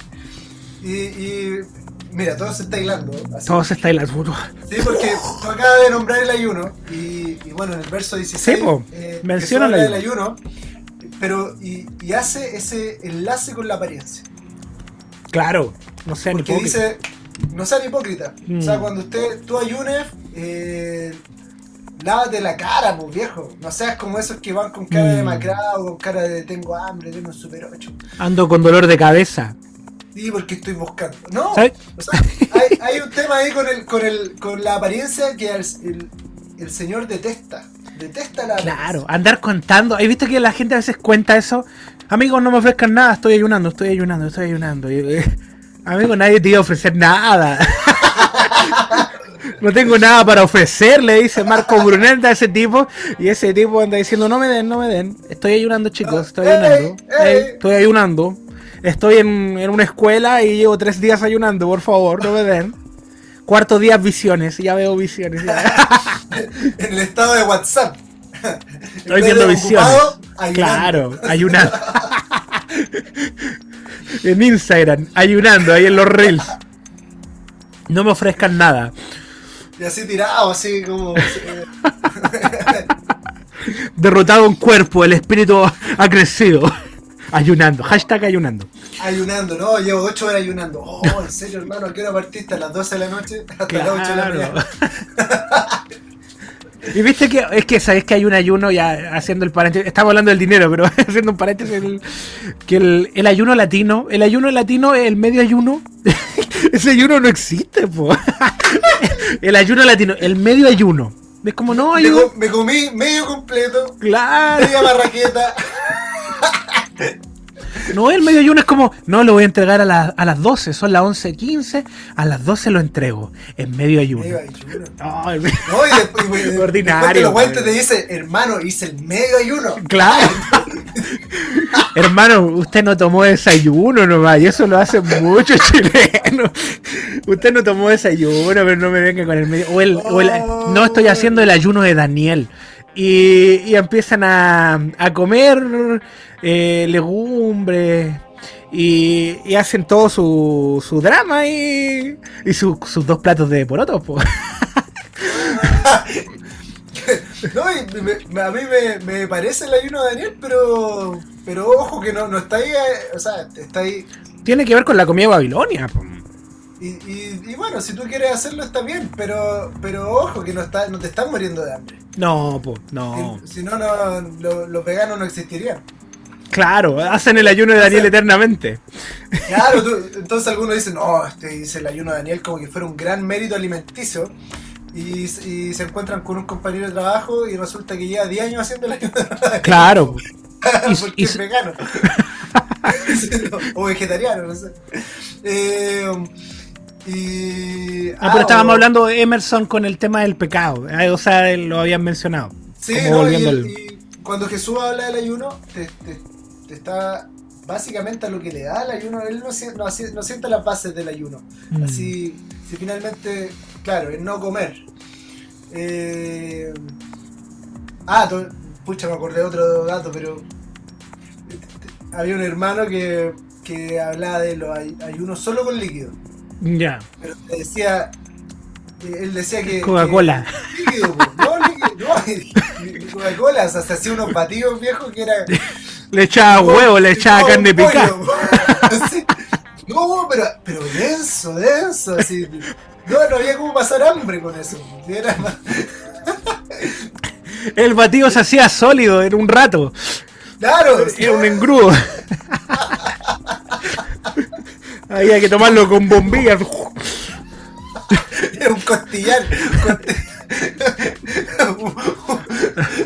y, y mira, todo se está hilando. así. Todos está la Sí, porque tú acabas de nombrar el ayuno y, y bueno, en el verso 16 Sí, eh, menciona el ayuno, pero y, y hace ese enlace con la apariencia. Claro. No sean Porque hipócritas. dice, no sean hipócritas. O sea, Mm. cuando usted, tú ayunes, eh, lávate la cara, pues viejo. No seas como esos que van con cara de Mm. macrado, con cara de tengo hambre, tengo un super 8. Ando con dolor de cabeza. Sí, porque estoy buscando. No, ¿Sabes? o sea, hay, hay un tema ahí con el, con el, con la apariencia que el, el, el señor detesta. Detesta la Claro, andar contando. ¿Has visto que la gente a veces cuenta eso? Amigos, no me ofrezcan nada, estoy ayunando, estoy ayunando, estoy ayunando. Eh, Amigo, nadie te iba a ofrecer nada. No tengo nada para ofrecerle, dice Marco Brunel a ese tipo. Y ese tipo anda diciendo, no me den, no me den. Estoy ayunando, chicos, estoy Ey, ayunando. ey. Ey, estoy ayunando. Estoy en, en una escuela y llevo tres días ayunando, por favor, no me den. Cuarto día visiones, ya veo visiones. ya. En el estado de WhatsApp. Estoy viendo visiones. Ayunando. Claro, ayunando. en Instagram, ayunando, ahí en los reels. No me ofrezcan nada. Y así tirado, así como. Derrotado un cuerpo, el espíritu ha crecido. Ayunando, hashtag ayunando. ayunando, ¿no? Llevo 8 horas ayunando. Oh, en serio, hermano, ¿a qué hora partiste? ¿A las 12 de la noche? Hasta las 8 de la mañana. Y viste que es que sabes que hay un ayuno ya haciendo el paréntesis, estamos hablando del dinero, pero haciendo un paréntesis el- que el, el ayuno latino, el ayuno latino, el medio ayuno, ese ayuno no existe, po. El ayuno latino, el medio ayuno. Es como no Me, ayuno. co- me comí medio completo, Claro. media barraqueta. No, el medio ayuno es como, no, lo voy a entregar a, la- a las 12, son las 11.15, a las 12 lo entrego, en medio ayuno. Medio ayuno. No, el- No, y después, y después Ordinario, de los guantes güey. te dice, hermano, hice el medio ayuno. Claro. Hermano, usted no tomó desayuno nomás, y eso lo hacen muchos chilenos. Usted no tomó desayuno, pero no me venga con el medio. O el, o el- no estoy haciendo el ayuno de Daniel. Y, y empiezan a, a comer eh, legumbres. Y, y hacen todo su, su drama y, y su- sus dos platos de porotos. po. No, y me- a mí me, me parece el ayuno de Daniel, pero pero ojo que no, no está ahí, eh, o sea, está ahí. Tiene que ver con la comida de Babilonia. po. Y, y, y bueno, si tú quieres hacerlo está bien, pero pero ojo que no está no te estás muriendo de hambre. No, po, no. Si- Si no, no lo- los veganos no existirían. Claro, hacen el ayuno de Daniel eternamente. Claro, tú- entonces algunos dicen, no, este dice el ayuno de Daniel como que fuera un gran mérito alimenticio. Y, y se encuentran con un compañero de trabajo y resulta que lleva 10 años haciendo el ayuno de Daniel. Claro. Porque y- es vegano. o vegetariano, no sé. Eh, y. Ah, pero ah, estábamos o- hablando de Emerson con el tema del pecado. eh, O sea, lo habían mencionado. Sí, no, y, el- cuando Jesús habla del ayuno, te, te- te está básicamente a lo que le da el ayuno. Él no, no, siente las bases del ayuno. Mm. Así, si finalmente, claro, es no comer. Eh, ah, to- pucha, me acordé de otro dato, pero había un hermano que, que hablaba de los ay- ayunos solo con líquido. Ya. Pero te decía, él decía que. Coca-Cola. líquido, po, no líquido, no, Coca-Cola, o sea, se hacía unos batidos viejos que era. Le echaba huevo, le echaba carne picada. No, pero, pero denso, denso, así. No, no había como pasar hambre con eso. Era más- El batido se hacía sólido en un rato. Claro. Era un engrudo. Había que tomarlo con bombillas. Era un costillar. costi-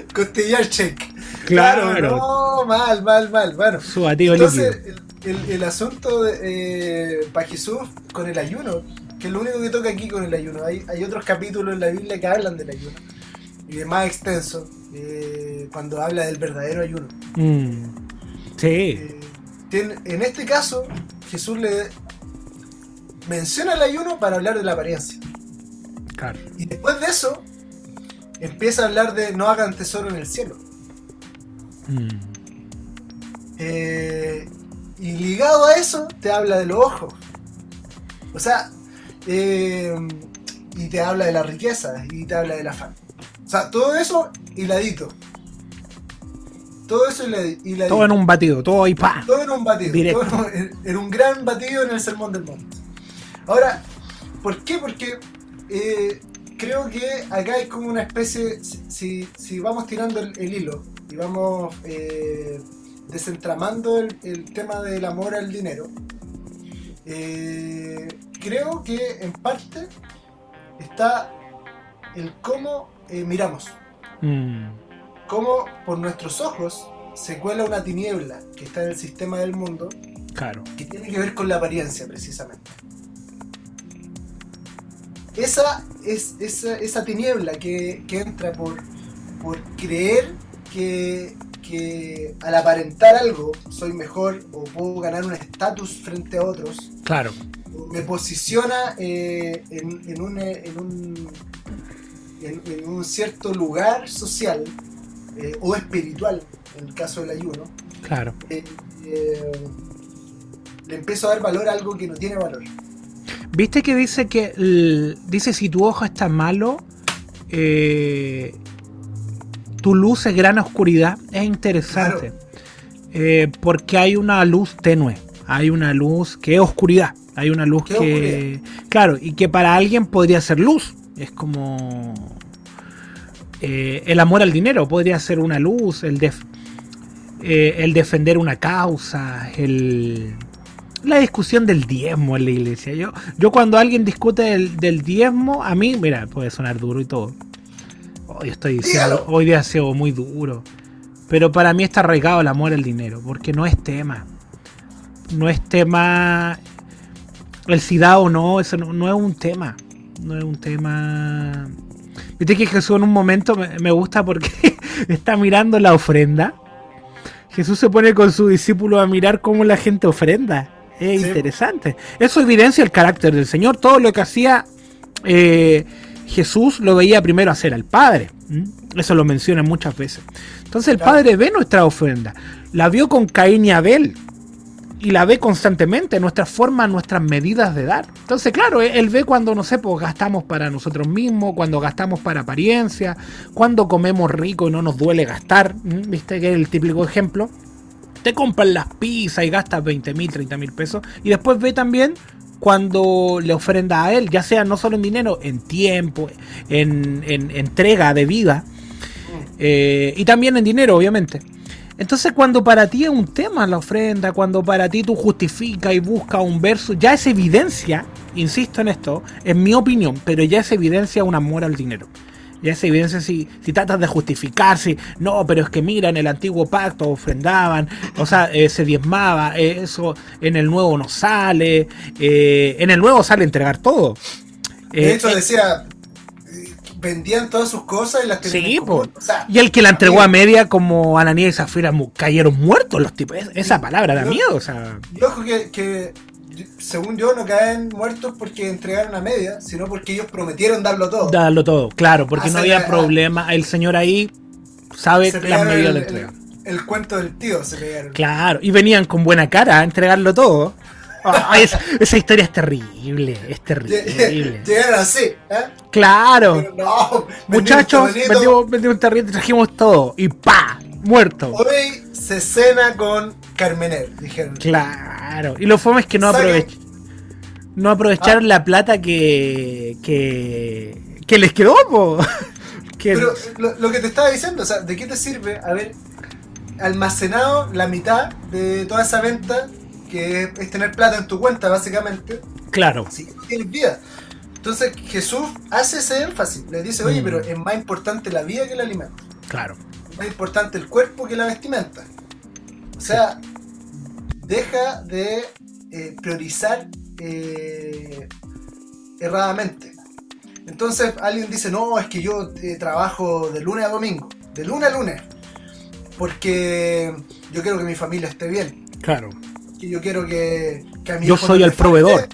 costillar shake. Claro. No, mal, mal, mal. Bueno, Su entonces el, el- el asunto de, eh, para Jesús con el ayuno, que es lo único que toca aquí con el ayuno. Hay, hay otros capítulos en la Biblia que hablan del ayuno. Y es más extenso, eh, cuando habla del verdadero ayuno. Mm. Sí. Eh, tiene- en este caso, Jesús le menciona el ayuno para hablar de la apariencia. Claro. Y después de eso, empieza a hablar de no hagan tesoro en el cielo. Mm. Eh, y ligado a eso, te habla de los ojos. O sea, eh, y te habla de la riqueza, y te habla del afán. O sea, todo eso hiladito. Todo eso hiladi- hiladito. Todo en un batido, todo ahí pa. Todo en un batido. Directo. todo en, en un gran batido en el Sermón del Monte. Ahora, ¿por qué? Porque eh, creo que acá hay como una especie, si, vamos tirando el, el hilo y vamos eh, desentramando el, el tema del amor al dinero, Eh, creo que en parte está el cómo miramos, Mm, cómo por nuestros ojos se cuela una tiniebla que está en el sistema del mundo claro. que tiene que ver con la apariencia precisamente. Esa es esa, esa tiniebla que, que entra por, por creer que, que al aparentar algo soy mejor o puedo ganar un estatus frente a otros, Claro. me posiciona eh, en, en un, en, un, en- en un cierto lugar social eh, o espiritual, en el caso del ayuno, Claro. eh, eh, le empiezo a dar valor a algo que no tiene valor. ¿Viste que dice que el- dice si tu ojo está malo, tu luz es gran oscuridad? Es interesante. Porque hay una luz tenue, hay una luz que es oscuridad, hay una luz ¿Qué que, claro, y que para alguien podría ser luz. Es como eh, el amor al dinero podría ser una luz, el def- eh, el defender una causa, el la discusión del diezmo en la iglesia. Yo, yo cuando alguien discute del, del diezmo, a mí, mira, puede sonar duro y todo. Hoy estoy diciendo, hoy día sido muy duro. Pero para mí está arraigado el amor al dinero, porque no es tema. No es tema. El si da o no, eso no, no es un tema. No es un tema. Viste que Jesús en un momento me, me gusta porque está mirando la ofrenda. Jesús se pone con su discípulo a mirar cómo la gente ofrenda. Es Sí. interesante. Eso evidencia el carácter del Señor. Todo lo que hacía eh, Jesús lo veía primero hacer al Padre. ¿m? Eso lo menciona muchas veces. Entonces el Claro. Padre ve nuestra ofrenda. La vio con Caín y Abel. Y la ve constantemente, nuestras formas, nuestras medidas de dar. Entonces, claro, él él ve cuando, no sé, pues gastamos para nosotros mismos, cuando gastamos para apariencia, cuando comemos rico y no nos duele gastar. ¿Viste que es el típico ejemplo? te compran las pizzas y gastas 20 mil, 30 mil pesos. Y después ve también cuando le ofrenda a él, ya sea no solo en dinero, en tiempo, en, en entrega de vida. eh, y también en dinero, obviamente. Entonces, cuando para ti es un tema la ofrenda, cuando para ti tú justificas y buscas un verso, ya es evidencia, insisto en esto, en mi opinión, pero ya es evidencia un amor al dinero. Ya es evidencia si, si tratas de justificar, si no, pero es que mira, en el antiguo pacto ofrendaban, o sea, eh, se diezmaba, eh, eso en el nuevo no sale, eh, en el nuevo sale entregar todo. De hecho, decía, vendían todas sus cosas y las tenían Sí. O sea, y el que la entregó a media como Ananías y Zafira cayeron muertos los tipos. Es- Esa palabra da Yo- miedo, o sea. y ojo que, que, según yo, no caen muertos porque entregaron a media, sino porque ellos prometieron darlo todo. Darlo todo, claro, porque no había le- problema. El señor ahí sabe se las medidas de entrega. el- el cuento del tío, se pegaron. Claro, y venían con buena cara a entregarlo todo. Ay, esa, esa historia es terrible, es terrible. Llegaron así, ¿eh? Claro, Pero no, muchachos, vendimos vendimos, un terrible, trajimos todo y ¡pa! Muerto. Hoy se cena con Carmener, dijeron. Claro, y lo fome es que no Saquen- aprovech no aprovecharon la plata que, que que les quedó. Que- Pero lo, lo que te estaba diciendo, o sea, ¿de qué te sirve haber almacenado la mitad de toda esa venta, que es, es tener plata en tu cuenta, básicamente, claro, si tienes vida? Entonces Jesús hace ese énfasis, le dice, oye, Mm. pero es más importante la vida que el alimento, claro. es más importante el cuerpo que la vestimenta. O sea, deja de eh, priorizar eh, erradamente. Entonces alguien dice, no, es que yo eh, trabajo de lunes a domingo, de lunes a lunes, porque yo quiero que mi familia esté bien, Claro. Que yo quiero que, que a mi Yo soy no el proveedor.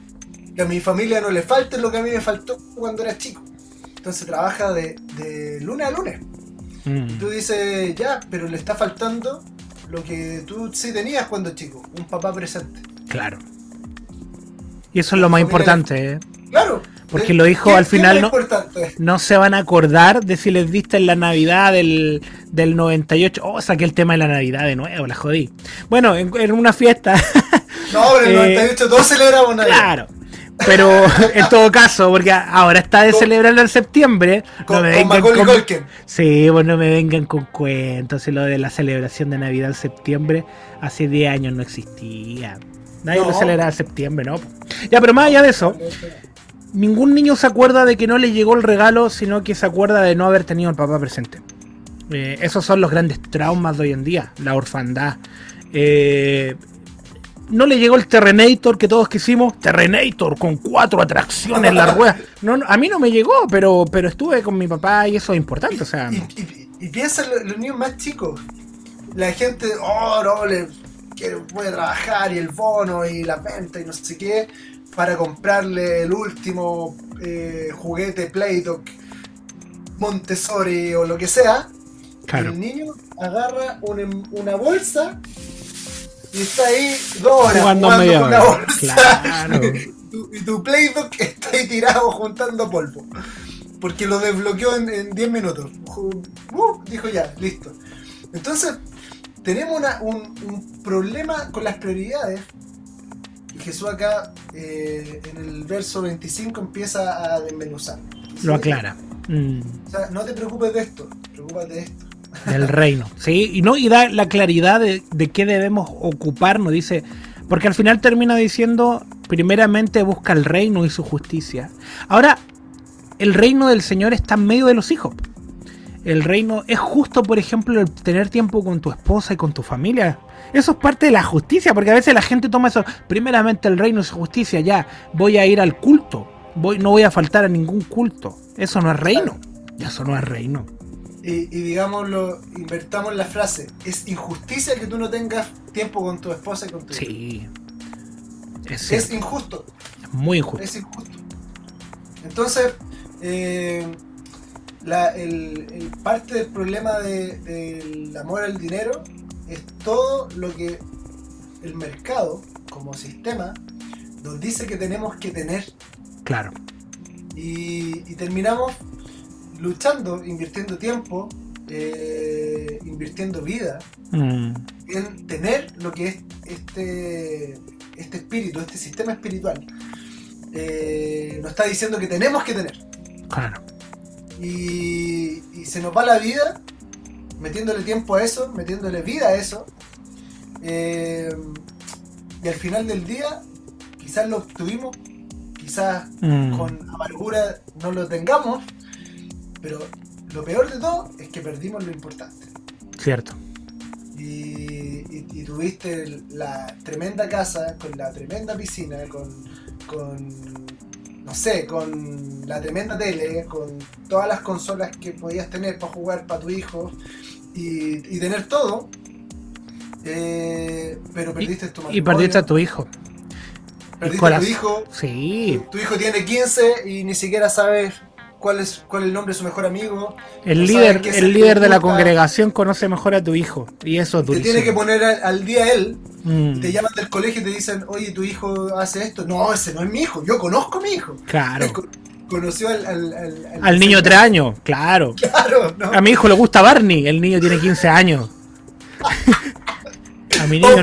que a mi familia no le falte lo que a mí me faltó cuando era chico. Entonces trabaja de, de lunes a lunes. Mm, Y tú dices, ya, pero le está faltando lo que tú sí tenías cuando chico, un papá presente. claro. Y eso es lo más importante, ¿eh? Claro. Porque ¿eh? los hijos ¿Qué- al final no- se van a acordar de si les diste en la Navidad del, del 98. Oh, saqué el tema de la Navidad de nuevo, la jodí. Bueno, en, en una fiesta, No, pero en el Eh, 98 todos celebramos Navidad. claro. Pero en todo caso, porque ahora está de Con- celebrarlo en septiembre, Con, no me vengan con-. Sí, pues no me vengan con cuentos. y Lo de la celebración de Navidad en septiembre hace 10 años no existía. Nadie No. lo celebra en septiembre, ¿no? Ya, pero más allá de eso, ningún niño se acuerda de que no le llegó el regalo, sino que se acuerda de no haber tenido al papá presente. Eh, esos son los grandes traumas de hoy en día, la orfandad. Eh, no le llegó el Terrenator que todos quisimos. Terrenator con cuatro atracciones en la rueda. No, no, a mí no me llegó, pero, pero estuve con mi papá y eso es importante. O sea, Y, y- piensa en lo- los niños más chicos. La gente, oh, no, le, voy a trabajar y el bono y la venta y no sé qué, para comprarle el último eh, juguete Playdoc, Montessori o lo que sea. claro. El niño agarra un- una bolsa y está ahí dos horas Jugando jugando, con hora. bolsa. Claro. Tu- y tu Playdoc está ahí tirado juntando polvo. Porque lo desbloqueó en, en 10 minutos. Uh, dijo ya, listo. Entonces, tenemos una- un, un problema con las prioridades. Jesús acá, eh, en el verso 25, empieza a desmenuzar. Lo aclara. Mm. O sea, no te preocupes de esto, preocúpate de esto. del reino. Sí, y no, y da la claridad de, de qué debemos ocuparnos, dice, porque al final termina diciendo, primeramente busca el reino y su justicia. Ahora, el reino del Señor está en medio de los hijos. El reino es justo, por ejemplo, el tener tiempo con tu esposa y con tu familia. Eso es parte de la justicia, porque a veces la gente toma eso. Primeramente el reino su justicia, ya, voy a ir al culto. Voy, no voy a faltar a ningún culto. Eso no es reino. Eso no es reino. Y, y digámoslo, invertamos la frase. Es injusticia que tú no tengas tiempo con tu esposa y con tu hijo. Sí. Es, Es injusto, es muy injusto. es injusto. Entonces, eh, la- el, el parte del problema de- del amor al dinero es todo lo que el mercado, como sistema, nos dice que tenemos que tener. Claro. Y, y terminamos luchando, invirtiendo tiempo, eh, invirtiendo vida Mm, en tener lo que es este, este espíritu, este sistema espiritual. Eh, nos está diciendo que tenemos que tener. claro. Y, y se nos va la vida metiéndole tiempo a eso, metiéndole vida a eso. Eh, y al final del día, quizás lo obtuvimos, quizás Mm, con amargura no lo tengamos, pero lo peor de todo es que perdimos lo importante. Cierto. Y, y- y tuviste la tremenda casa, con la tremenda piscina, con, con, no sé, con la tremenda tele, con todas las consolas que podías tener para jugar para tu hijo y, y tener todo, eh, pero perdiste tu Y perdiste a tu hijo. perdiste a tu hijo, Sí. tu hijo tiene 15 y ni siquiera sabes cuál es, cuál es el nombre de su mejor amigo. El no líder, el líder de la congregación conoce mejor a tu hijo. Y eso es Te durísimo. tiene que poner al, al día él Mm, te llaman del colegio y te dicen, oye, tu hijo hace esto. No, ese no es mi hijo, yo conozco a mi hijo. Claro. Conoció al, al, al, Al niño de tres años, claro. Claro, ¿no? A mi hijo le gusta Barney, el niño tiene 15 años. A mi niño.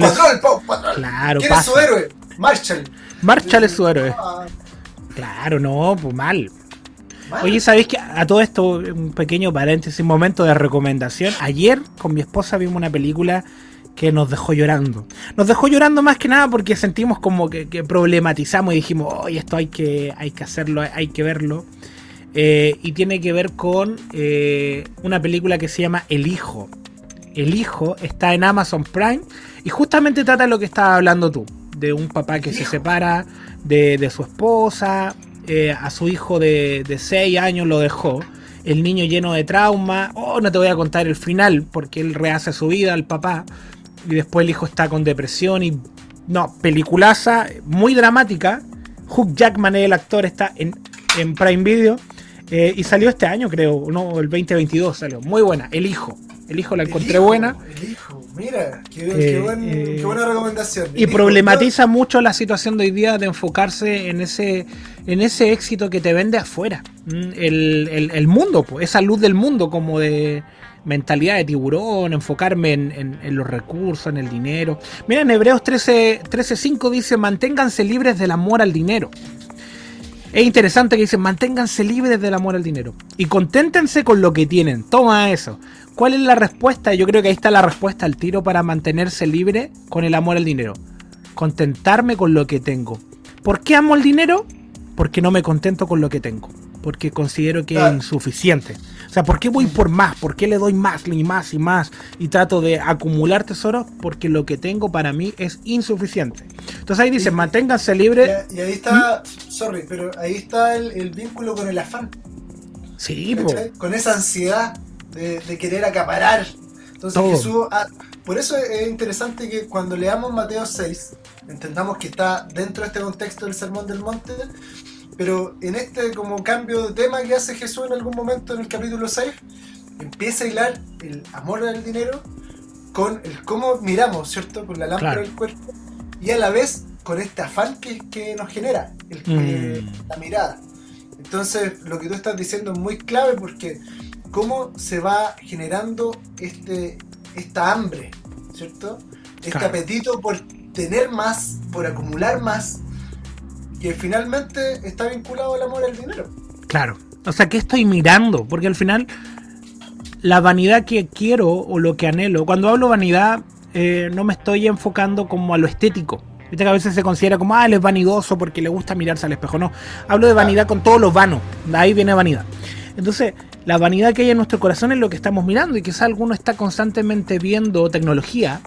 Claro, ¿Quién es pasa. su héroe? Marshall. Marshall es su héroe. Ah, Claro, no, pues mal. mal. Oye, ¿sabéis que a todo esto, un pequeño paréntesis, momento de recomendación? Ayer con mi esposa vimos una película que nos dejó llorando. Nos dejó llorando más que nada porque sentimos como que, que problematizamos y dijimos, oye, esto hay que, hay que hacerlo, hay que verlo. Eh, y tiene que ver con eh, una película que se llama El Hijo. El Hijo está en Amazon Prime y justamente trata de lo que estabas hablando tú, de un papá que se separa de, de su esposa, eh, a su hijo de, de 6 años lo dejó, el niño lleno de trauma, oh, no te voy a contar el final porque él rehace su vida al papá y después el hijo está con depresión y no, peliculaza, muy dramática. Hugh Jackman el actor está en, en Prime Video eh, y salió este año creo, no, el 2022 salió, muy buena, El Hijo. El hijo la El encontré hijo, buena. El hijo, mira, qué, Eh, qué buen- eh, qué buena recomendación. El Y hijo, problematiza mucho la situación de hoy día de enfocarse en ese, en ese éxito que te vende afuera. El, el- el mundo, pues, esa luz del mundo como de mentalidad de tiburón, enfocarme en, los recursos, en el dinero. Mira, en Hebreos 13, 13.5 dice, manténganse libres del amor al dinero. Es interesante que dicen, manténganse libres del amor al dinero. Y conténtense con lo que tienen. Toma eso. ¿Cuál es la respuesta? Yo creo que ahí está la respuesta al tiro para mantenerse libre con el amor al dinero. contentarme con lo que tengo. ¿Por qué amo el dinero? Porque no me contento con lo que tengo. Porque considero que es insuficiente. O sea, ¿por qué voy por más? ¿Por qué le doy más y más y más? Y trato de acumular tesoros porque lo que tengo para mí es insuficiente. Entonces ahí dice, manténganse libres. Y, ahí está, sorry, pero ahí está el, vínculo con el afán. Sí, con esa ansiedad de, querer acaparar. Entonces Jesús, ah, por eso es interesante que cuando leamos Mateo 6, entendamos que está dentro de este contexto del Sermón del Monte, pero en este como cambio de tema que hace Jesús en algún momento en el capítulo 6, empieza a hilar el amor al dinero con el cómo miramos, ¿cierto? Con la lámpara del cuerpo y a la vez con este afán que, nos genera el, mm. la mirada. Entonces, lo que tú estás diciendo es muy clave porque cómo se va generando este, esta hambre, ¿cierto? Este apetito por tener más, por acumular más, que finalmente está vinculado al amor al dinero. Claro. O sea, ¿qué estoy mirando? Porque al final, la vanidad que quiero o lo que anhelo, cuando hablo vanidad, eh, no me estoy enfocando como a lo estético. Viste que a veces se considera como, ah, él es vanidoso porque le gusta mirarse al espejo. No, hablo de vanidad con todos los vanos. De ahí viene vanidad. Entonces, la vanidad que hay en nuestro corazón es lo que estamos mirando y quizás alguno está constantemente viendo tecnología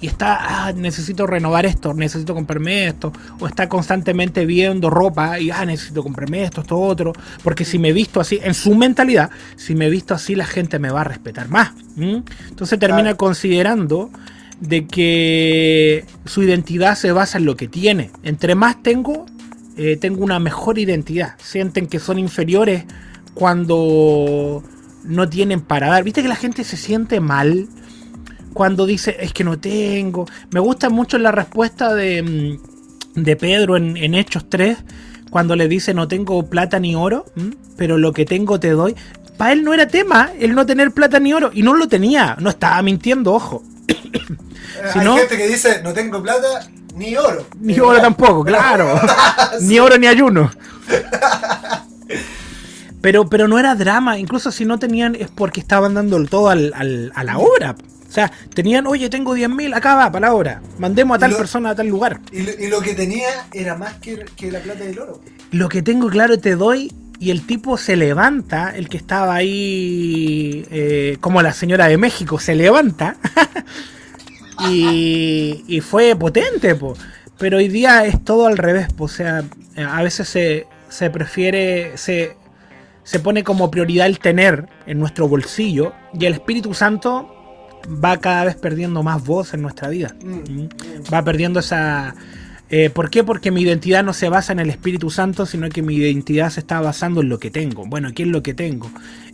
y está, ah, necesito renovar esto, necesito comprarme esto, o está constantemente viendo ropa y, ah, necesito comprarme esto, esto, otro, porque si me visto así, en su mentalidad, si me he visto así, la gente me va a respetar más. Entonces termina considerando de que su identidad se basa en lo que tiene. Entre más tengo, eh, tengo una mejor identidad. Sienten que son inferiores cuando no tienen para dar. ¿Viste que la gente se siente mal? Cuando dice es que no tengo. Me gusta mucho la respuesta de, mm, de Pedro en, Hechos 3, cuando le dice no tengo plata ni oro, pero lo que tengo te doy. Para él no era tema el no tener plata ni oro, y no lo tenía, no estaba mintiendo, ojo. Hay gente que dice no tengo plata ni oro. Ni oro tampoco, claro. Ni oro ni ayuno. Pero, pero no era drama, incluso si no tenían es porque estaban dando todo al, a la obra. O sea, tenían, oye, tengo 10.000, acá va, para la hora. Mandemos a tal persona a tal lugar. Y lo, que tenía era más que, la plata del oro. Lo que tengo claro te doy y el tipo se levanta, el que estaba ahí eh, como la señora de México, se levanta y, y, fue potente, po. pero hoy día es todo al revés, po. o sea, a veces se, se prefiere, se, se pone como prioridad el tener en nuestro bolsillo y el Espíritu Santo va cada vez perdiendo más voz en nuestra vida. Mm. Va perdiendo esa... Eh, ¿Por qué? Porque mi identidad no se basa en el Espíritu Santo, sino que mi identidad se está basando en lo que tengo. Bueno, ¿qué es lo que tengo?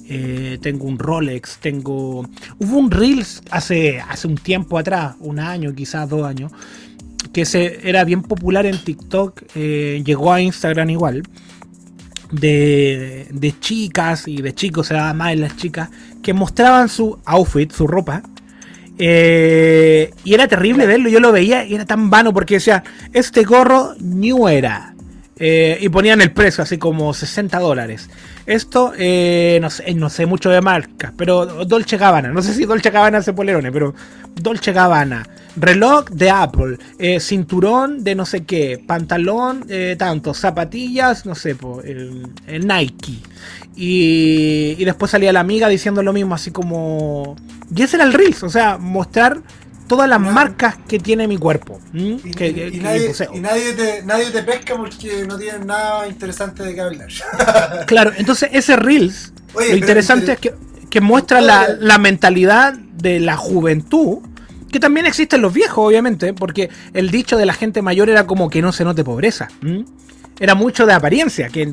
Eh, tengo un Rolex, tengo... Hubo un Reels hace, hace un tiempo atrás, un año, quizás dos años, que se, era bien popular en TikTok, eh, llegó a Instagram igual, de, de chicas y de chicos, se daba más en las chicas, que mostraban su outfit, su ropa, eh, y era terrible verlo, yo lo veía y era tan vano porque decía, este gorro new era. Eh, y ponían el precio así como 60 dólares. Esto, eh, no, sé, no sé mucho de marcas, pero Dolce Gabbana. No sé si Dolce Gabbana hace polerones, pero Dolce Gabbana. Reloj de Apple. cinturón de no sé qué. Pantalón, tanto. Zapatillas, no sé, el Nike. Y, y después salía la amiga diciendo lo mismo, así como... Y ese era el Reels, o sea, mostrar todas las marcas que tiene mi cuerpo. Y, nadie, te, nadie, te, pesca porque no tienen nada interesante de qué hablar. claro, entonces ese Reels, lo interesante es que, que muestra la, la, mentalidad de la juventud, que también existe en los viejos, obviamente, porque el dicho de la gente mayor era como que no se note pobreza era mucho de apariencia, que,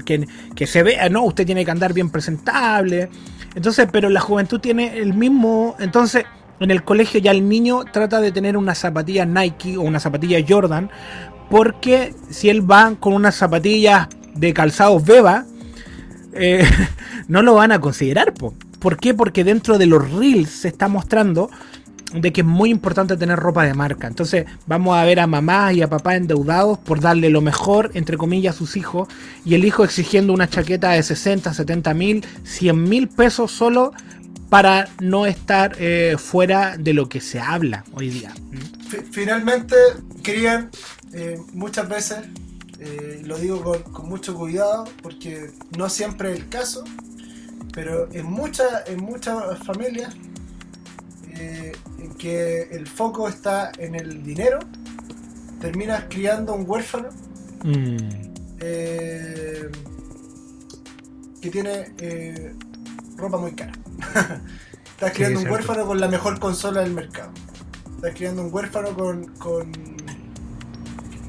que, se vea, no, usted tiene que andar bien presentable. Entonces, pero la juventud tiene el mismo, entonces en el colegio ya el niño trata de tener una zapatilla Nike o una zapatilla Jordan, porque si él va con unas zapatillas de calzados Beba, eh, no lo van a considerar. ¿Por qué? Porque dentro de los reels se está mostrando de que es muy importante tener ropa de marca. Entonces vamos a ver a mamá y a papá endeudados por darle lo mejor, entre comillas, a sus hijos, y el hijo exigiendo una chaqueta de 60, 70 mil, 100 mil pesos solo para no estar eh, fuera de lo que se habla hoy día. Finalmente querían eh, muchas veces, eh, lo digo con, con mucho cuidado porque no siempre es el caso, pero en muchas en muchas familias eh, en que el foco está en el dinero, terminas criando un huérfano Mm, que tiene eh, ropa muy cara. Estás criando un cierto. huérfano con la mejor consola del mercado. Estás criando un huérfano con, con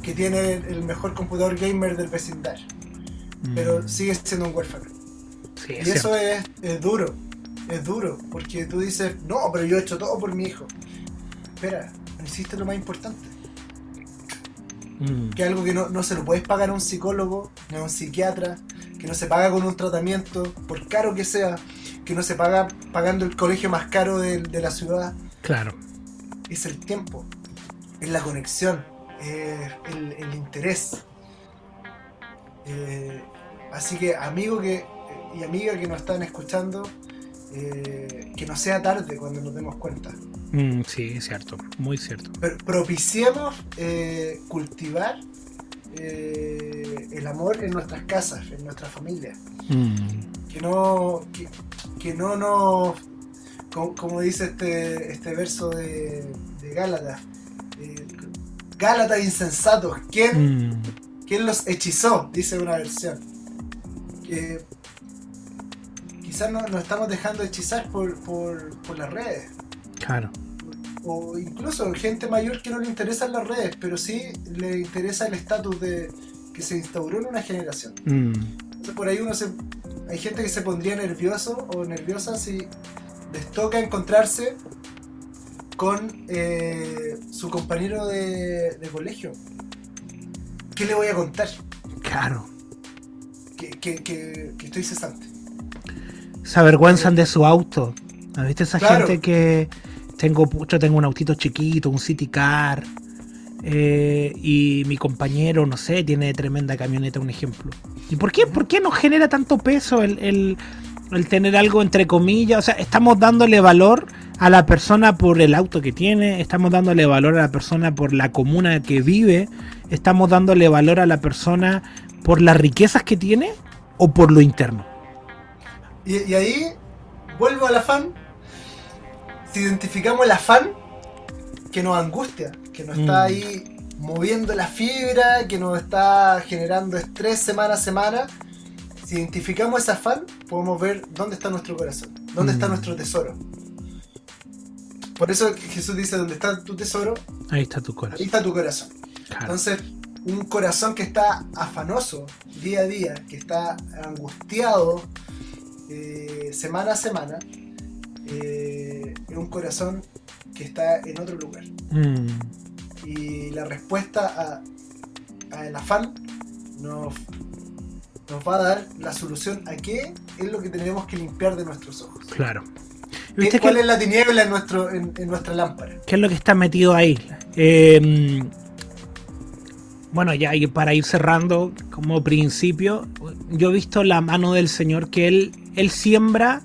que tiene el mejor computador gamer del vecindario. mm. Pero sigue siendo un huérfano. Sí, Y es eso es, es duro. Es duro. Porque tú dices, no, pero yo he hecho todo por mi hijo. Espera, no hiciste lo más importante. Mm, que es algo que no, no se lo puedes pagar a un psicólogo, ni a un psiquiatra, que no se paga con un tratamiento, por caro que sea, que no se paga pagando el colegio más caro de, de la ciudad, Claro. es el tiempo, es la conexión, es el, el interés. Eh, así que amigo que, y amiga que nos están escuchando, eh, que no sea tarde cuando nos demos cuenta. Mm, sí, es cierto. Muy cierto. Pero propiciemos eh, cultivar eh, el amor en nuestras casas, en nuestras familias. Mm, Que no, que, que no nos, como, como dice este, este verso de, de Gálatas, eh, Gálatas insensatos, ¿quién, mm, ¿quién los hechizó? Dice una versión. Que quizás no- nos estamos dejando hechizar por, por, por las redes. claro. o incluso gente mayor que no le interesan las redes, pero sí le interesa el estatus de que se instauró en una generación. Mm, Entonces, por ahí uno se, hay gente que se pondría nervioso o nerviosa si les toca encontrarse con eh, su compañero de, de colegio. ¿Qué le voy a contar? claro. Que, que, que- que estoy cesante. Se avergüenzan de su auto. ¿Has visto esa Claro. gente que tengo, yo tengo un autito chiquito, un city car, eh, y mi compañero, no sé, tiene tremenda camioneta, un ejemplo. ¿Y por qué, por qué nos genera tanto peso el, el- tener algo entre comillas? O sea, estamos dándole valor a la persona por el auto que tiene, estamos dándole valor a la persona por la comuna que vive, estamos dándole valor a la persona por las riquezas que tiene o por lo interno. Y, y ahí vuelvo al afán. Si identificamos el afán que nos angustia, que nos está Mm. ahí moviendo la fibra, que nos está generando estrés semana a semana, si identificamos ese afán, podemos ver dónde está nuestro corazón, dónde está Mm. nuestro tesoro. Por eso Jesús dice, donde está tu tesoro, Ahí está tu ahí corazón. está tu corazón. Claro. Entonces, un corazón que está afanoso día a día, que está angustiado eh, semana a semana, eh, es un corazón que está en otro lugar. Mm, Y la respuesta a- al afán nos, nos va a dar la solución a qué es lo que tenemos que limpiar de nuestros ojos. claro. ¿Qué- ¿Viste ¿Cuál que, es la tiniebla en, nuestro, en, en nuestra lámpara? qué es lo que está metido ahí? Eh, bueno, ya para ir cerrando, como principio, yo he visto la mano del Señor que Él, él siembra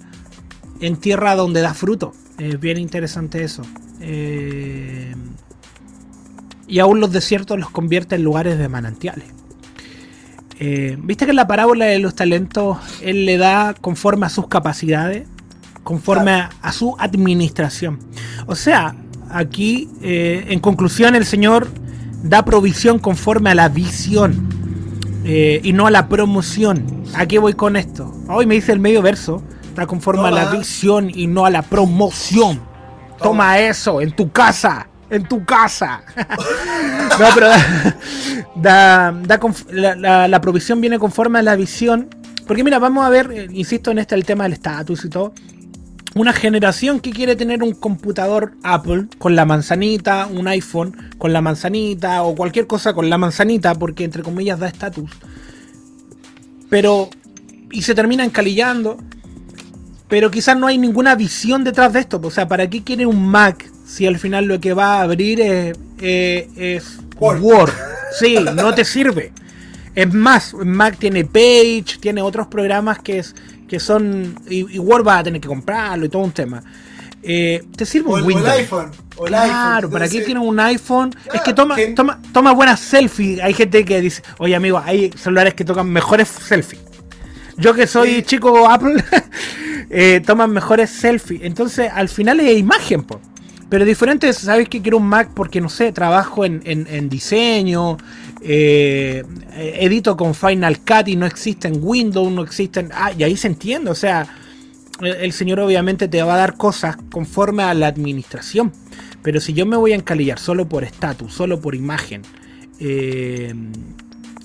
en tierra donde da fruto. Es bien interesante eso. Eh, y aún los desiertos los convierte en lugares de manantiales. Eh, Viste que en la parábola de los talentos Él le da conforme a sus capacidades, conforme a, a su administración. O sea, aquí, eh, en conclusión, el Señor da provisión conforme a la visión eh, y no a la promoción. ¿A qué voy con esto? Hoy me dice el medio verso, da conforme a la visión y no a la promoción. Toma eso en tu casa, en tu casa. no, pero da, da- la- la provisión viene conforme a la visión. Porque mira, vamos a ver, eh, insisto en este el tema del estatus y todo. Una generación que quiere tener un computador Apple con la manzanita, un iPhone con la manzanita o cualquier cosa con la manzanita porque entre comillas da estatus. Pero y se termina encalillando. Pero quizás no hay ninguna visión detrás de esto. O sea, ¿para qué quiere un Mac si al final lo que va a abrir es, eh, es Word. Word? Sí, no te sirve. Es más, Mac tiene Page, tiene otros programas que, es, que son. Y, y Word va a tener que comprarlo y todo un tema. eh, te sirve O un el, o Windows. el iPhone. O el Claro, iPhone. ¿para qué Entonces, tiene un iPhone? es Claro, que toma, que- toma, toma buenas selfies. Hay gente que dice, oye amigo, hay celulares que tocan mejores selfies. Yo que soy Sí. chico Apple, eh, toman mejores selfies. Entonces, al final es imagen, po. Pero diferente, es, ¿sabes que quiero un Mac? Porque, no sé, trabajo en, en- en diseño, eh, edito con Final Cut y no existe en Windows, no existen... Ah, y ahí se entiende, o sea, el, señor obviamente te va a dar cosas conforme a la administración. Pero si yo me voy a encalillar solo por estatus, solo por imagen, eh,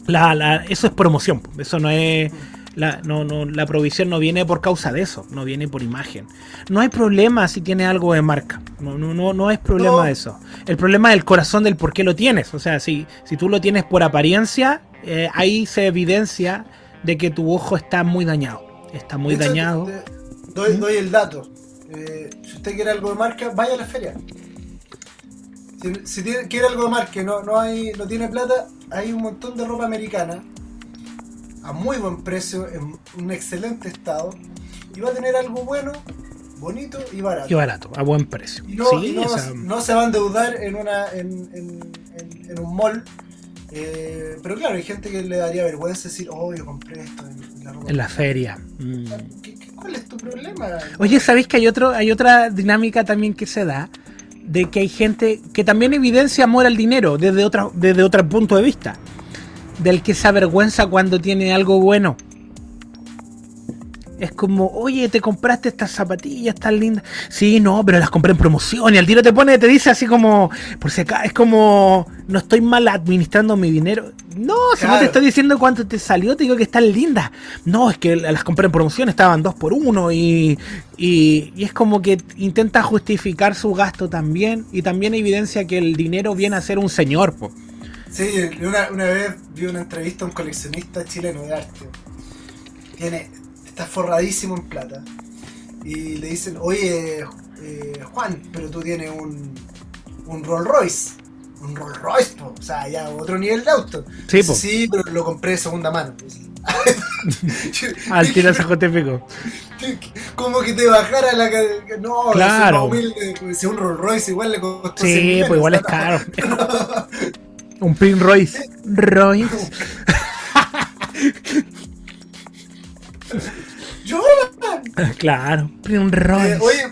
la- la- eso es promoción. Eso no es. La, no, no, la provisión no viene por causa de eso, no viene por imagen. No hay problema si tiene algo de marca. No, no, no, no es problema No. de eso. El problema es el corazón del por qué lo tienes. O sea, si, si tú lo tienes por apariencia, eh, ahí se evidencia de que tu ojo está muy dañado. Está muy hecho, dañado. te- doy, ¿Mm? doy el dato. Eh, si usted quiere algo de marca, vaya a la feria. Si, si tiene- quiere algo de marca y no, no, hay, no tiene plata, hay un montón de ropa americana a muy buen precio, en un excelente estado, y va a tener algo bueno, bonito y barato. Y barato, a buen precio. Y no, Sí, y no- se va a endeudar en, una, en, en- en- en un mall. eh, pero claro, hay gente que le daría vergüenza decir, oh, yo compré esto en, en la ropa. en la feria. Mm. ¿Qué- qué- ¿Cuál es tu problema? Oye, ¿sabéis que hay otro, hay otra dinámica también que se da? De que hay gente que también evidencia amor al dinero desde otra, desde otro punto de vista. Del que se avergüenza cuando tiene algo bueno. Es como, oye, te compraste estas zapatillas tan lindas. Sí, no, pero las compré en promoción. Y al tiro te pone, te dice así como, por si acá, es como, no estoy mal administrando mi dinero. No, si no te estoy diciendo cuánto te salió, te digo que están lindas. No, es que las compré en promoción, estaban dos por uno. Y, y, y es como que intenta justificar su gasto también. Y también evidencia que el dinero viene a ser un señor, po. Sí, una, una vez vi una entrevista a un coleccionista chileno de arte. Tiene, está forradísimo en plata. Y le dicen, oye, eh, Juan, pero tú tienes un, un Rolls Royce. Un Rolls Royce, po. o sea, ya otro nivel de auto. Sí, po. sí, pero lo compré de segunda mano. Al se justificó. Como que te bajara la. No, Claro. pues, Si un Rolls Royce igual le costó. 100 Sí, pues igual es caro. Un Pin Royce. Royce. Yo, Claro, Pin eh, Royce. oye,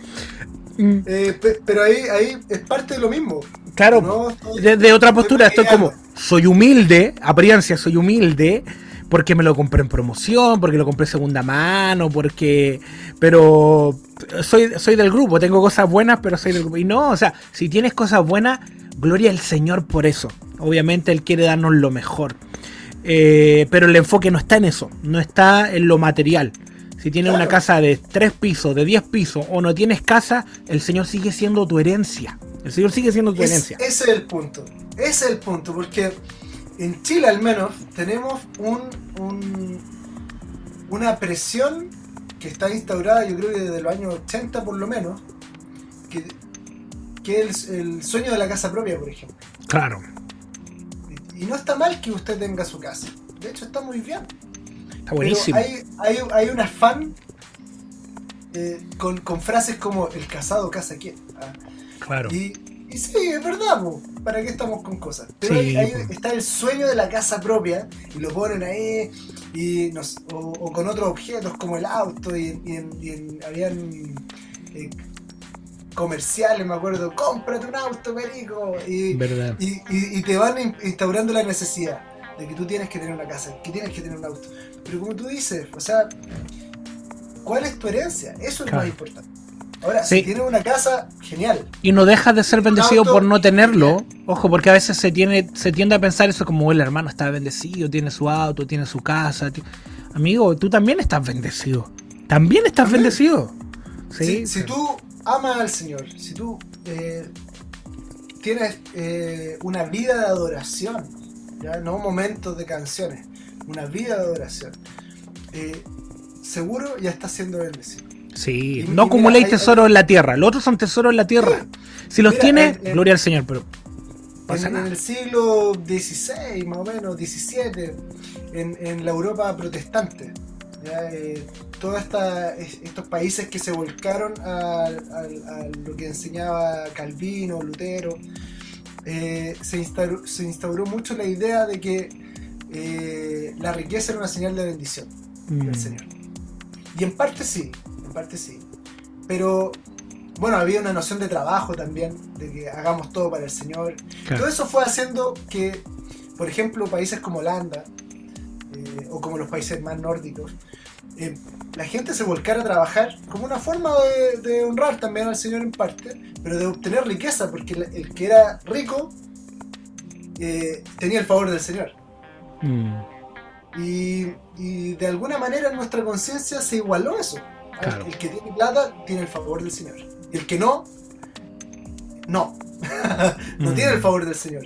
Mm, eh, pe- pero ahí, ahí es parte de lo mismo. claro, no estoy- de, de otra postura estoy estoy como, soy humilde, apariencia, soy humilde, porque me lo compré en promoción, porque lo compré segunda mano, porque... Pero soy, soy del grupo, tengo cosas buenas, pero soy del grupo. Y no, o sea, si tienes cosas buenas, gloria al Señor por eso. Obviamente Él quiere darnos lo mejor. Eh, pero el enfoque no está en eso, no está en lo material. Si tienes una casa de 3 pisos, de 10 pisos o no tienes casa, el Señor sigue siendo tu herencia. El Señor sigue siendo tu Es- herencia. ese es el punto. Ese es el punto, porque en Chile al menos tenemos un, un- una presión que está instaurada, yo creo que desde los años 80 por lo menos, que es el, el sueño de la casa propia, por ejemplo. Claro, Y, y no está mal que usted tenga su casa. De hecho, está muy bien. está buenísimo. Pero hay, hay, hay un afán eh, con, con frases como el casado casa quién. Ah, Claro. Y, y sí, es verdad, po. ¿para qué estamos con cosas? Pero Sí, ahí, ahí po. está el sueño de la casa propia y lo ponen ahí y nos, o, o con otros objetos como el auto y, habían eh, comerciales, me acuerdo, cómprate un auto, perico. Y, Verdad. y, y- y te van in- instaurando la necesidad de que tú tienes que tener una casa, que tienes que tener un auto. Pero como tú dices, o sea, ¿cuál es tu herencia? Eso es Claro. lo más importante. Ahora, Sí. si tienes una casa, genial. Y no dejas de ser bendecido auto por no tenerlo. Ojo, porque a veces se tiene, se tiende a pensar eso como el hermano está bendecido, tiene su auto, tiene su casa. Amigo, tú también estás bendecido. También estás También. bendecido. Sí. Si, si tú amas al Señor, si tú eh, tienes eh, una vida de adoración, ¿ya? no momentos de canciones, una vida de adoración, eh, seguro ya estás siendo bendecido. Sí. Y- y No mira, acumuléis hay- tesoros en la tierra. Los otros son tesoros en la tierra. Si los Mira, tienes, en- en- gloria al Señor, pero pasa En, el siglo XVI, más o menos, XVII, en, en la Europa protestante, ¿ya? Eh, todos estos países que se volcaron a, a- a lo que enseñaba Calvino, Lutero, eh, se, instauró, se instauró mucho la idea de que eh, la riqueza era una señal de bendición Mm, del Señor. Y en parte sí, en parte sí. Pero bueno, había una noción de trabajo también, de que hagamos todo para el Señor. claro. Todo eso fue haciendo que, por ejemplo, países como Holanda, eh, o como los países más nórdicos, eh, la gente se volcara a trabajar como una forma de, de honrar también al Señor en parte, pero de obtener riqueza, porque el, el que era rico eh, tenía el favor del Señor. Mm, Y, y de alguna manera nuestra conciencia se igualó eso. Claro. El que tiene plata tiene el favor del Señor. Y el que no, no. no Mm. tiene el favor del Señor.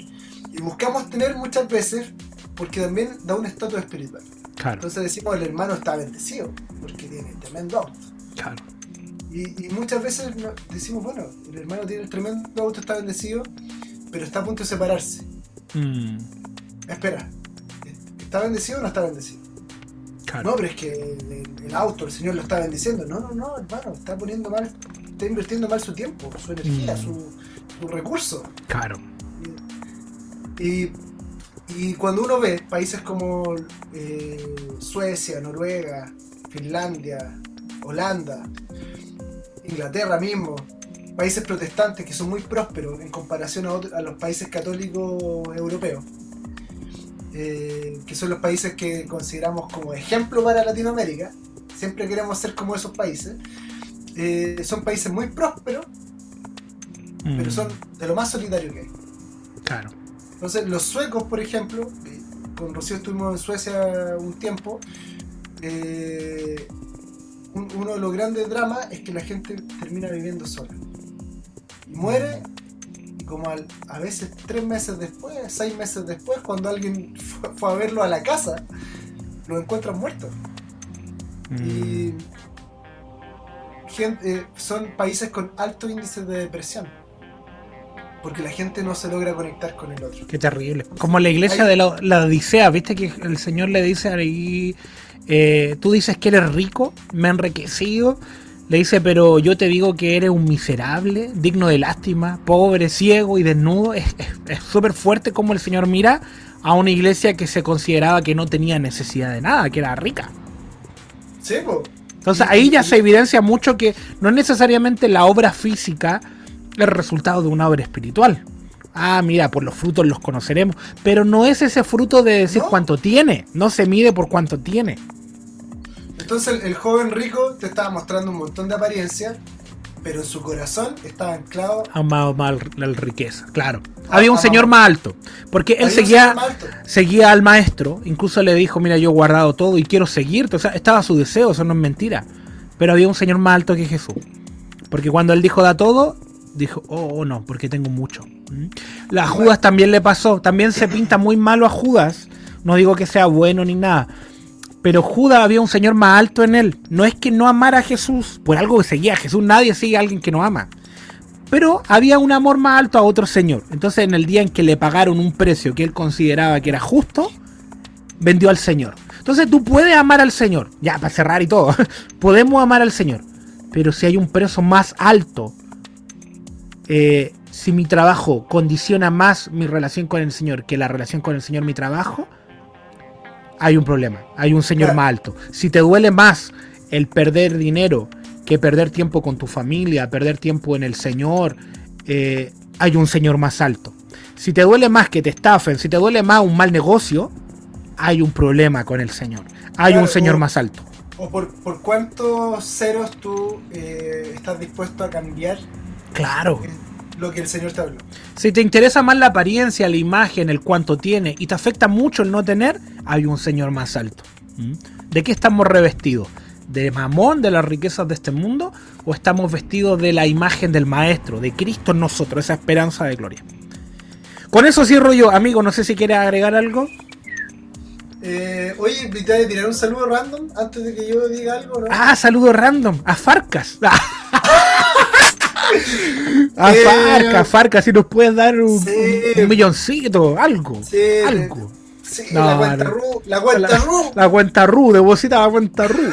Y buscamos tener muchas veces porque también da un estatus espiritual. claro, Entonces decimos el hermano está bendecido porque tiene tremendo auto. claro. Y, y muchas veces decimos, bueno, el hermano tiene el tremendo auto, está bendecido, pero está a punto de separarse. Mm, Espera, ¿está bendecido o no está bendecido? claro. No, pero es que el, el auto, el Señor lo está bendiciendo. No, no, no, hermano, está poniendo mal, está invirtiendo mal su tiempo, su energía, Mm. su, su recurso. Claro. Y, y cuando uno ve países como eh, Suecia, Noruega, Finlandia, Holanda, Inglaterra mismo, países protestantes que son muy prósperos en comparación a, otro- a los países católicos europeos, eh, que son los países que consideramos como ejemplo para Latinoamérica, siempre queremos ser como esos países, eh, son países muy prósperos, Mm, pero son de lo más solitario que hay. Claro. Entonces, los suecos, por ejemplo, eh, con Rocío estuvimos en Suecia un tiempo, eh, un- uno de los grandes dramas es que la gente termina viviendo sola. Y muere, y como al- a veces tres meses después, seis meses después, cuando alguien fue, fue a verlo a la casa, lo encuentran muerto. Mm, Y eh, son países con alto índice de depresión. Porque la gente no se logra conectar con el otro. Qué terrible. Como la iglesia de la, la Odisea, ¿viste? Que el Señor le dice ahí, eh, tú dices que eres rico, me ha enriquecido. Le dice, pero yo te digo que eres un miserable, digno de lástima, pobre, ciego y desnudo. Es súper fuerte como el Señor mira a una iglesia que se consideraba que no tenía necesidad de nada, que era rica. Sí, po. Entonces ahí ya se evidencia mucho que no es necesariamente la obra física el resultado de una obra espiritual. Ah, mira, por los frutos los conoceremos. Pero no es ese fruto de decir No. cuánto tiene. No se mide por cuánto tiene. Entonces el, el joven rico te estaba mostrando un montón de apariencia, pero en su corazón estaba anclado. Amado mal la riqueza, claro. Había un Ah, señor ah, más alto. Porque él seguía, más seguía al maestro. Incluso le dijo, mira, yo he guardado todo y quiero seguirte. O sea, estaba su deseo, eso no es mentira. Pero había un señor más alto que Jesús. Porque cuando él dijo da todo, dijo, oh, oh, no, porque tengo mucho. ¿Mm? La Judas también le pasó. También se pinta muy malo a Judas. No digo que sea bueno ni nada. Pero Judas había un señor más alto en él. No es que no amara a Jesús. Por algo que seguía a Jesús. Nadie sigue a alguien que no ama. Pero había un amor más alto a otro señor. Entonces en el día en que le pagaron un precio que él consideraba que era justo, vendió al Señor. Entonces tú puedes amar al Señor. Ya, para cerrar y todo. Podemos amar al Señor. Pero si hay un precio más alto, eh, si mi trabajo condiciona más mi relación con el Señor que la relación con el Señor mi trabajo, hay un problema. Hay un Señor más alto. Si te duele más el perder dinero que perder tiempo con tu familia, perder tiempo en el Señor, eh, hay un Señor más alto. Si te duele más que te estafen, si te duele más un mal negocio, hay un problema con el Señor. Hay Claro, un Señor o- más alto. O por, por cuántos ceros tú eh, estás dispuesto a cambiar Claro. lo que el Señor te habló. Si te interesa más la apariencia, la imagen, el cuánto tiene y te afecta mucho el no tener, hay un Señor más alto. ¿Mm? ¿De qué estamos revestidos? ¿De mamón, de las riquezas de este mundo? ¿O estamos vestidos de la imagen del Maestro, de Cristo en nosotros, esa esperanza de gloria? Con eso cierro yo, amigo. No sé si quieres agregar algo. Eh, oye, ¿te voy a tirar un saludo random antes de que yo diga algo? ¿no? Ah, saludo random. A Farcas. A Eh, Farcas, si nos puedes dar un, sí. un milloncito, algo. Sí, algo. Sí, No, la cuenta no. RU, la cuenta La, RU. la cuenta RU, deposita la cuenta RU.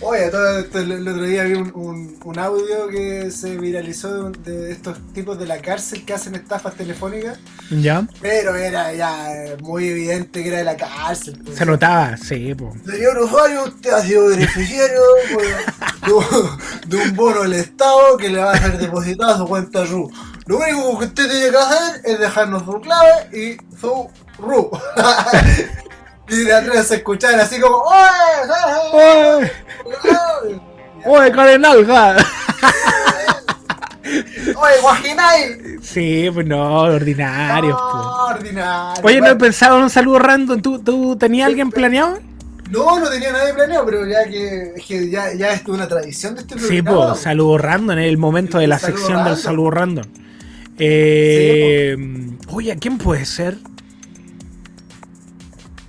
Oye, todo esto, el, el otro día vi un, un- un audio que se viralizó de, de estos tipos de la cárcel que hacen estafas telefónicas, ¿Ya? pero era ya eh, muy evidente que era de la cárcel. pues. Se notaba, sí, po. Señor usuario, usted ha sido beneficiario pues, de, un- bono del Estado que le va a ser depositado a su cuenta RU. Lo único que usted tiene que hacer es dejarnos su clave y su RU. y de atrás se escuchaban así como ¡Oye! ¡Oye! ¡Oye! ¡Oye, Carenalga! ¡Oye, Guajinay! Sí, pues no, ordinarios, po. No, ordinario. Oye, no he Bueno, pensado en un saludo random. ¿Tú, tú tenías alguien planeado? No, no tenía nadie planeado, pero ya que, es que ya, ya es una tradición de este Sí, programa. pues, saludo random, en el momento de la sección del saludo random. Eh, oye, ¿a quién puede ser?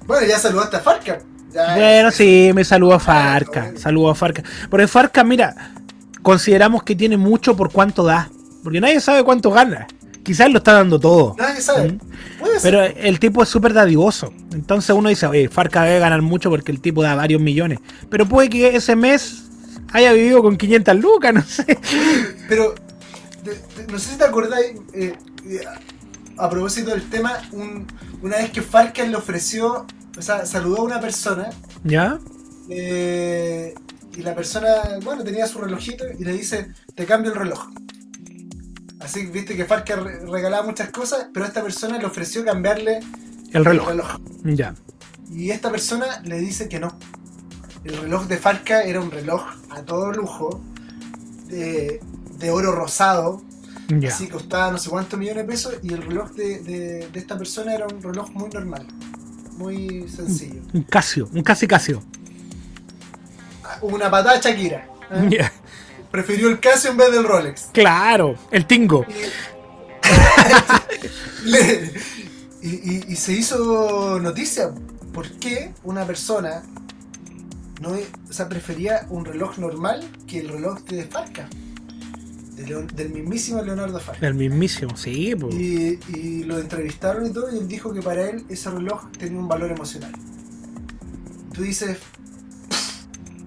Bueno, ya saludaste a Farca. Ya Bueno, es- sí, me saludo a Farca. Ah, bueno. Saludo a Farca. Porque Farca, mira, consideramos que tiene mucho por cuánto da. Porque nadie sabe cuánto gana. Quizás lo está dando todo. Nadie sabe. Mm. Puede ser. Pero el tipo es súper dadivoso. Entonces uno dice, oye, Farca debe ganar mucho porque el tipo da varios millones. Pero puede que ese mes haya vivido con 500 lucas, no sé. Pero, de- de- no sé si te acordáis, eh, eh, a propósito del tema, un- una vez que Farca le ofreció, o sea, saludó a una persona, ¿Ya? eh, y la persona, bueno, tenía su relojito y le dice, te cambio el reloj. Así, viste que Farca re- regalaba muchas cosas, pero esta persona le ofreció cambiarle El reloj. el reloj. Ya. Y esta persona le dice que no. El reloj de Farca era un reloj a todo lujo, de, de oro rosado, Ya. así costaba no sé cuántos millones de pesos, y el reloj de, de- de esta persona era un reloj muy normal, muy sencillo. Un Casio, un casi Casio. Una patada Shakira. ¿eh? Prefirió el Casio en vez del Rolex. Claro, el Tingo. Y, le- y- y- y se hizo noticia. ¿Por qué una persona no, o sea, prefería un reloj normal que el reloj de Farca? De Leon- del mismísimo Leonardo Farca. El mismísimo, sí, pues. Y, y lo entrevistaron y todo, y él dijo que para él ese reloj tenía un valor emocional. Tú dices,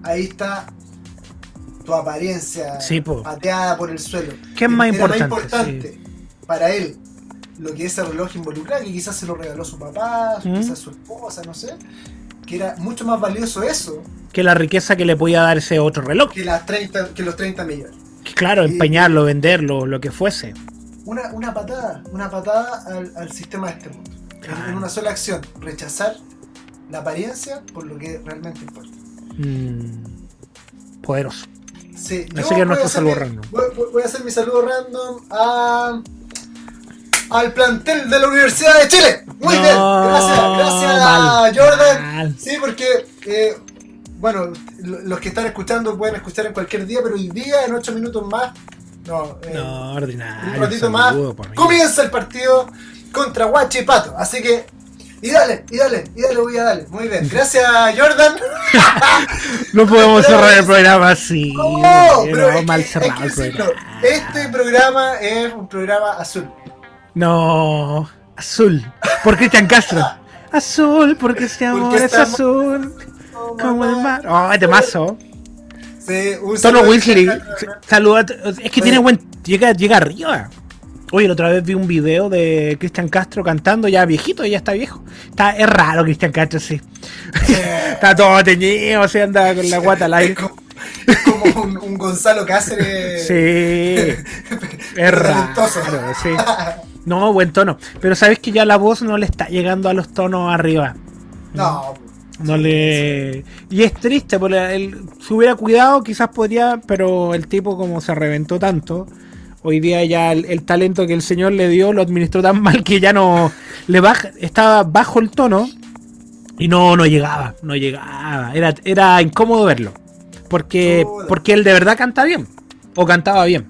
ahí está tu apariencia Sí, po. pateada por el suelo. ¿Qué es más Era importante? importante para él lo que ese reloj involucraba, que quizás se lo regaló su papá, ¿Mm? quizás su esposa, no sé, que era mucho más valioso eso Que la riqueza que le podía dar ese otro reloj. que, las 30, que los 30 millones. Claro, Y- empeñarlo, venderlo, lo que fuese. Una, una patada, una patada al, al sistema de este mundo. Claro. En una sola acción, rechazar la apariencia por lo que realmente importa. Mm, poderoso. Sí, Así que a hacer saludo mi- random. Voy, a hacer mi saludo random a, al plantel de la Universidad de Chile. Muy No, bien, gracias, gracias mal, a Jordan. mal. Sí, porque, eh, bueno, lo- los que están escuchando pueden escuchar en cualquier día, pero hoy día, en 8 minutos más, no, eh, No, ordinario. un ratito más, comienza el partido contra Huachipato. Así que, y dale, y dale, y dale, voy a darle. Muy bien, gracias Jordan. No podemos cerrar el programa así. No, pero mal cerrado que el programa. Este programa es un programa azul. No, azul. Por Cristian Castro. Azul, porque este amor Porque es este azul. Como el mar. Oh, temazo. Sí, un Tono Castro. Saluda. Es que tiene buen. Llega, llega arriba. Oye, la otra vez vi un video de Cristian Castro cantando, ya viejito, ya está viejo. Está, es raro Cristian Castro, sí. está todo teñido, se anda con la guata al Es aire. como, es como un, un Gonzalo Cáceres. Sí. Es raro, sí. No, buen tono. Pero sabes que ya la voz no le está llegando a los tonos arriba. No, No le. Y es triste, porque él se hubiera cuidado, quizás podría, pero el tipo, como se reventó tanto, hoy día ya el, el talento que el señor le dio lo administró tan mal que ya no. le baja, Estaba bajo el tono y no, no llegaba, no llegaba. Era, era incómodo verlo. Porque, porque él de verdad canta bien. O cantaba bien.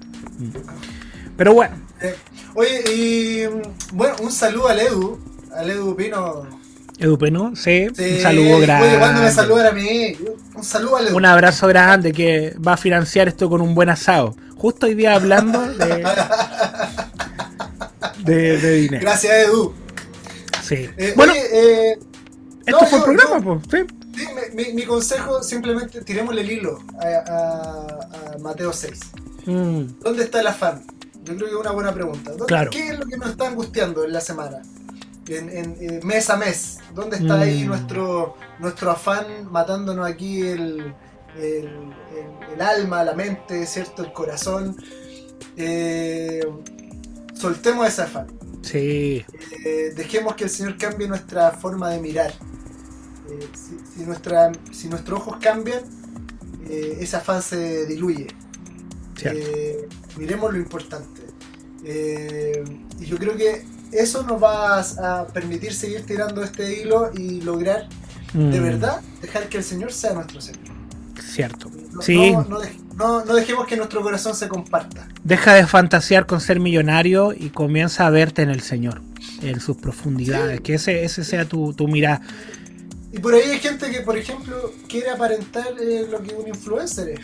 Pero bueno. Eh, oye, y mm, bueno, un saludo al Edu, al Edu Pino. Edu Peno, sí, Sí, un saludo grande. Oye, cuando me saludan a mí, un saludo al. Un abrazo grande que va a financiar esto con un buen asado. Justo hoy día hablando de, de, de dinero. Gracias, Edu. Sí. Eh, bueno, oye, eh, esto no, fue el programa, pues. Sí. mi, mi- mi consejo, simplemente tirémosle el hilo a, a- a Mateo 6. Mm, ¿Dónde está el afán? Yo creo que es una buena pregunta. ¿Dónde- Claro. ¿Qué es lo que nos está angustiando en la semana? En, en- mes a mes. ¿Dónde está ahí Mm. nuestro, nuestro afán matándonos aquí el, el, el- el alma, la mente, ¿cierto? El corazón. Eh, soltemos ese afán. sí. Eh, dejemos que el Señor cambie nuestra forma de mirar. Eh, si, si nuestra, si nuestros ojos cambian, ese afán se diluye. Miremos lo importante. Y yo creo que eso nos va a, a permitir seguir tirando este hilo y lograr de Mm, verdad dejar que el Señor sea nuestro Señor. Cierto. No, Sí. no, no dej- no- no dejemos que nuestro corazón se comparta. Deja de fantasear con ser millonario y comienza a verte en el Señor, en sus profundidades. Sí. Que ese, ese sea tu, tu mirada. Y por ahí hay gente que, por ejemplo, quiere aparentar eh, lo que un influencer es.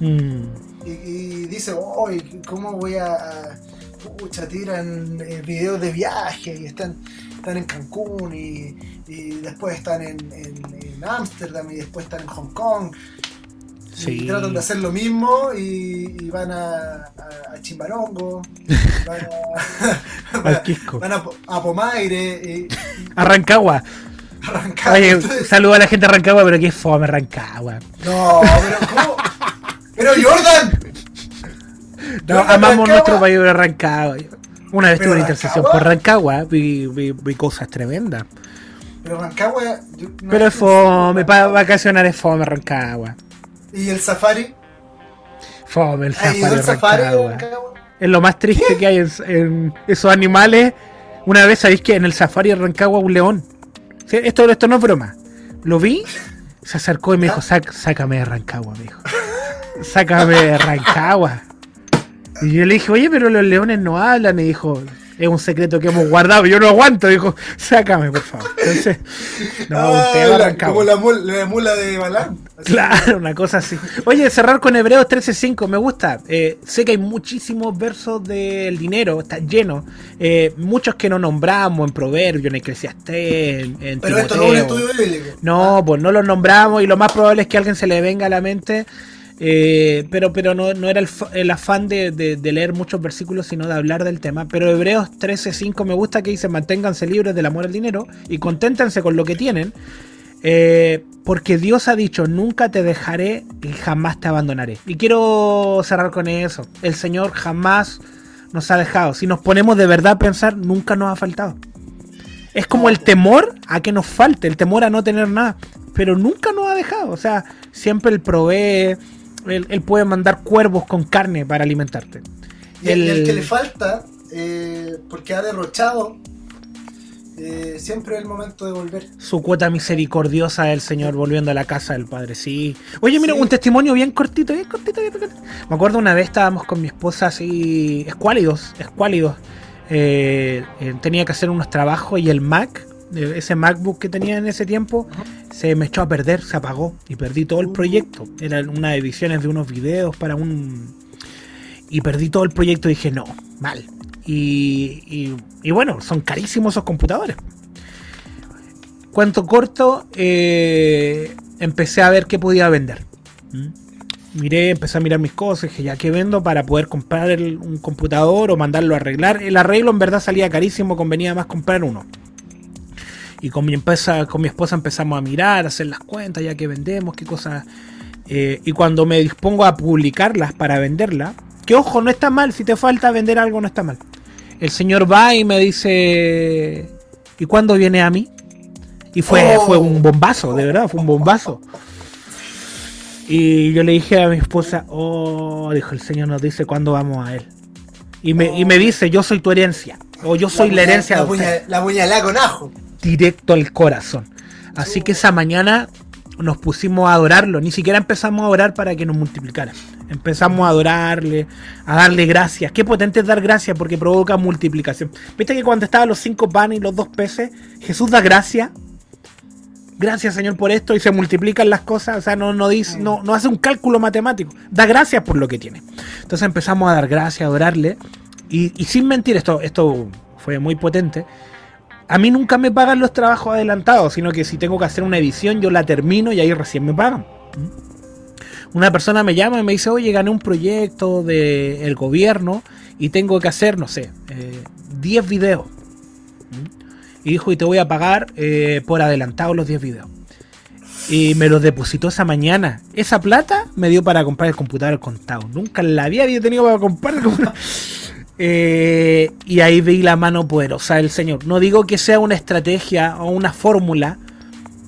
Mm, y, y dice, oh, ¿cómo voy a... a- Pucha, tiran eh, videos de viaje y están, están en Cancún y, y después están en Ámsterdam y después están en Hong Kong. Sí. Y tratan de hacer lo mismo y, y van a, a, a Chimbarongo, van a, van a, van a a Pomaire y. Oye, Entonces, saludo a la gente de Rancagua, pero qué fome Rancagua. no, pero ¿cómo? Pero Jordan, No, amamos nuestro país de Rancagua. Una vez tuve una intercesión por Rancagua, vi, vi, vi cosas tremendas. pero Rancagua... yo- no Pero es fome, para vacacionar es fome Rancagua. ¿Y el safari? Fome el ¿Ha safari el safari Rancagua. Rancagua? Es lo más triste que hay en, en esos animales. Una vez sabéis que en el safari de Rancagua un león. Esto, esto no es broma. Lo vi, se acercó y me dijo, "Sac- sácame de Rancagua, me dijo. Sácame de Rancagua. Y yo le dije, oye, pero los leones no hablan. Y dijo, es un secreto que hemos guardado. Yo no aguanto. Dijo, sácame, por favor. Entonces, no, Ah, tema la- como la mula, la mula de Balán. Claro, una cosa así. Oye, cerrar con Hebreos 13.5, me gusta. Eh, sé que hay muchísimos versos del dinero, está lleno. Eh, muchos que no nombramos en Proverbios, en Eclesiastés, en, en Pero esto no es un estudio bíblico. No, pues no los nombramos y lo más probable es que a alguien se le venga a la mente. Eh, pero pero no, no era el, el afán de, leer muchos versículos, sino de hablar del tema. Pero Hebreos 13.5 me gusta que dice, manténganse libres del amor al dinero y conténtense con lo que tienen. eh, porque Dios ha dicho, nunca te dejaré y jamás te abandonaré. Y quiero cerrar con eso. El Señor jamás nos ha dejado. Si nos ponemos de verdad a pensar, nunca nos ha faltado. Es como el temor a que nos falte, el temor a no tener nada. Pero nunca nos ha dejado. O sea, siempre Él provee. Él, él puede mandar cuervos con carne para alimentarte. Y, el, que le falta, eh, porque ha derrochado, eh, siempre es el momento de volver. Su cuota misericordiosa del Señor volviendo a la casa del Padre. Sí. Oye, mira, Sí. un testimonio bien cortito, bien cortito, bien cortito. Me acuerdo una vez estábamos con mi esposa así, escuálidos, escuálidos. Eh, tenía que hacer unos trabajos y el Mac, ese MacBook que tenía en ese tiempo, se me echó a perder, se apagó y perdí todo el Uh. proyecto. Eran unas ediciones de unos videos para un... Y perdí todo el proyecto y dije, no, mal. Y, y- y bueno, son carísimos esos computadores. Cuento corto, eh, empecé a ver qué podía vender. ¿Mm? Miré, empecé a mirar mis cosas, dije, ya que vendo para poder comprar el- un computador o mandarlo a arreglar. El arreglo en verdad salía carísimo, convenía más comprar uno. Y con mi, empresa, con mi esposa empezamos a mirar, a hacer las cuentas, ya que vendemos, qué cosas. eh, y cuando me dispongo a publicarlas para venderlas, que ojo, no está mal, si te falta vender algo no está mal. El señor va y me dice, ¿y cuándo viene a mí? Y fue, Oh. fue un bombazo, de verdad, fue un bombazo. Y yo le dije a mi esposa, oh, dijo el Señor nos dice cuándo vamos a él. Y me, y me dice, yo soy tu herencia. O yo soy la, herencia La, de usted la puñalada con ajo. Directo al corazón. Así que esa mañana nos pusimos a adorarlo, ni siquiera empezamos a orar para que nos multiplicara. Empezamos a adorarle, a darle gracias. Qué potente es dar gracias porque provoca multiplicación. ¿Viste que cuando estaban los cinco panes y los dos peces, Jesús da gracias? Gracias Señor por esto y se multiplican las cosas, o sea, no, no, dice, no, no hace un cálculo matemático, da gracias por lo que tiene. Entonces empezamos a dar gracias, a adorarle y, y sin mentir, esto, esto fue muy potente a mí nunca me pagan los trabajos adelantados, sino que si tengo que hacer una edición, yo la termino y ahí recién me pagan. Una persona me llama y me dice, oye, gané un proyecto del gobierno y tengo que hacer, no sé, eh, 10 videos. ¿Mm? Y dijo, y te voy a pagar eh, por adelantado los 10 videos. Y me los depositó esa mañana. Esa plata me dio para comprar el computador contado. Nunca la había tenido para comprar el computador. Eh, y ahí vi la mano poderosa del Señor. No digo que sea una estrategia o una fórmula,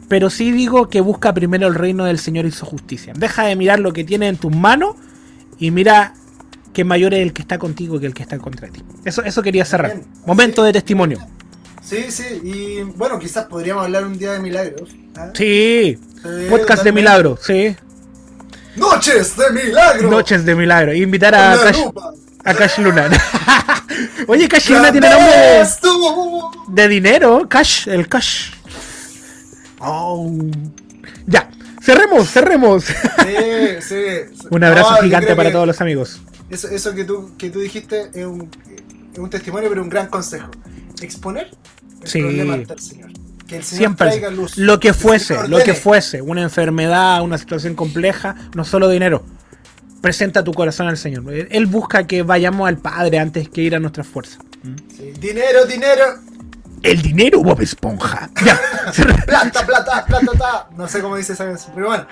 pero sí digo que busca primero el reino del Señor y su justicia. Deja de mirar lo que tiene en tus manos y mira que mayor es el que está contigo que el que está contra ti. Eso, eso quería cerrar. Bien. Momento Sí. de testimonio. Sí, sí, y bueno, quizás podríamos hablar un día de milagros. ¿ah? Sí, podcast de totalmente. milagro, sí. Noches de milagro. Noches de milagro. Invitar a Cash. A Cash Luna. Oye, Cash Luna tiene nombre de, de dinero. Cash, el Cash. Oh. Ya, cerremos, cerremos. Sí, sí. Un abrazo No, gigante para que todos los amigos. Eso, eso que, tú, que tú dijiste es un, es un testimonio, pero un gran consejo. Exponer el Sí. problema ante el Señor. Que el Señor Siempre. traiga luz. Lo que fuese, Señor lo que fuese. Una enfermedad, una situación compleja, no solo dinero. Presenta tu corazón al Señor. Él busca que vayamos al Padre antes que ir a nuestras fuerzas. Sí, Dinero, dinero. El dinero, Bob Esponja. Ya. Plata, plata, plata, ta. No sé cómo dice esa canción, pero bueno.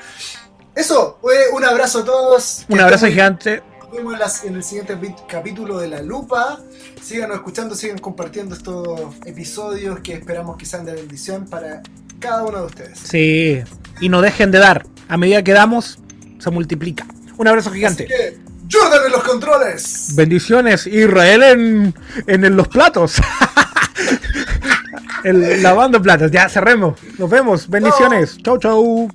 Eso, un abrazo a todos. Un abrazo estén gigante. Nos vemos en, el siguiente capítulo de La Lupa. Síganos escuchando, sigan compartiendo estos episodios que esperamos que sean de bendición para cada uno de ustedes. Sí. Y no dejen de dar. A medida que damos, se multiplica. Un abrazo Así gigante. que, Jordan en los controles. Bendiciones, Israel en, en los platos. El- lavando platos. Ya cerremos. Nos vemos. Bendiciones. Chau, chau.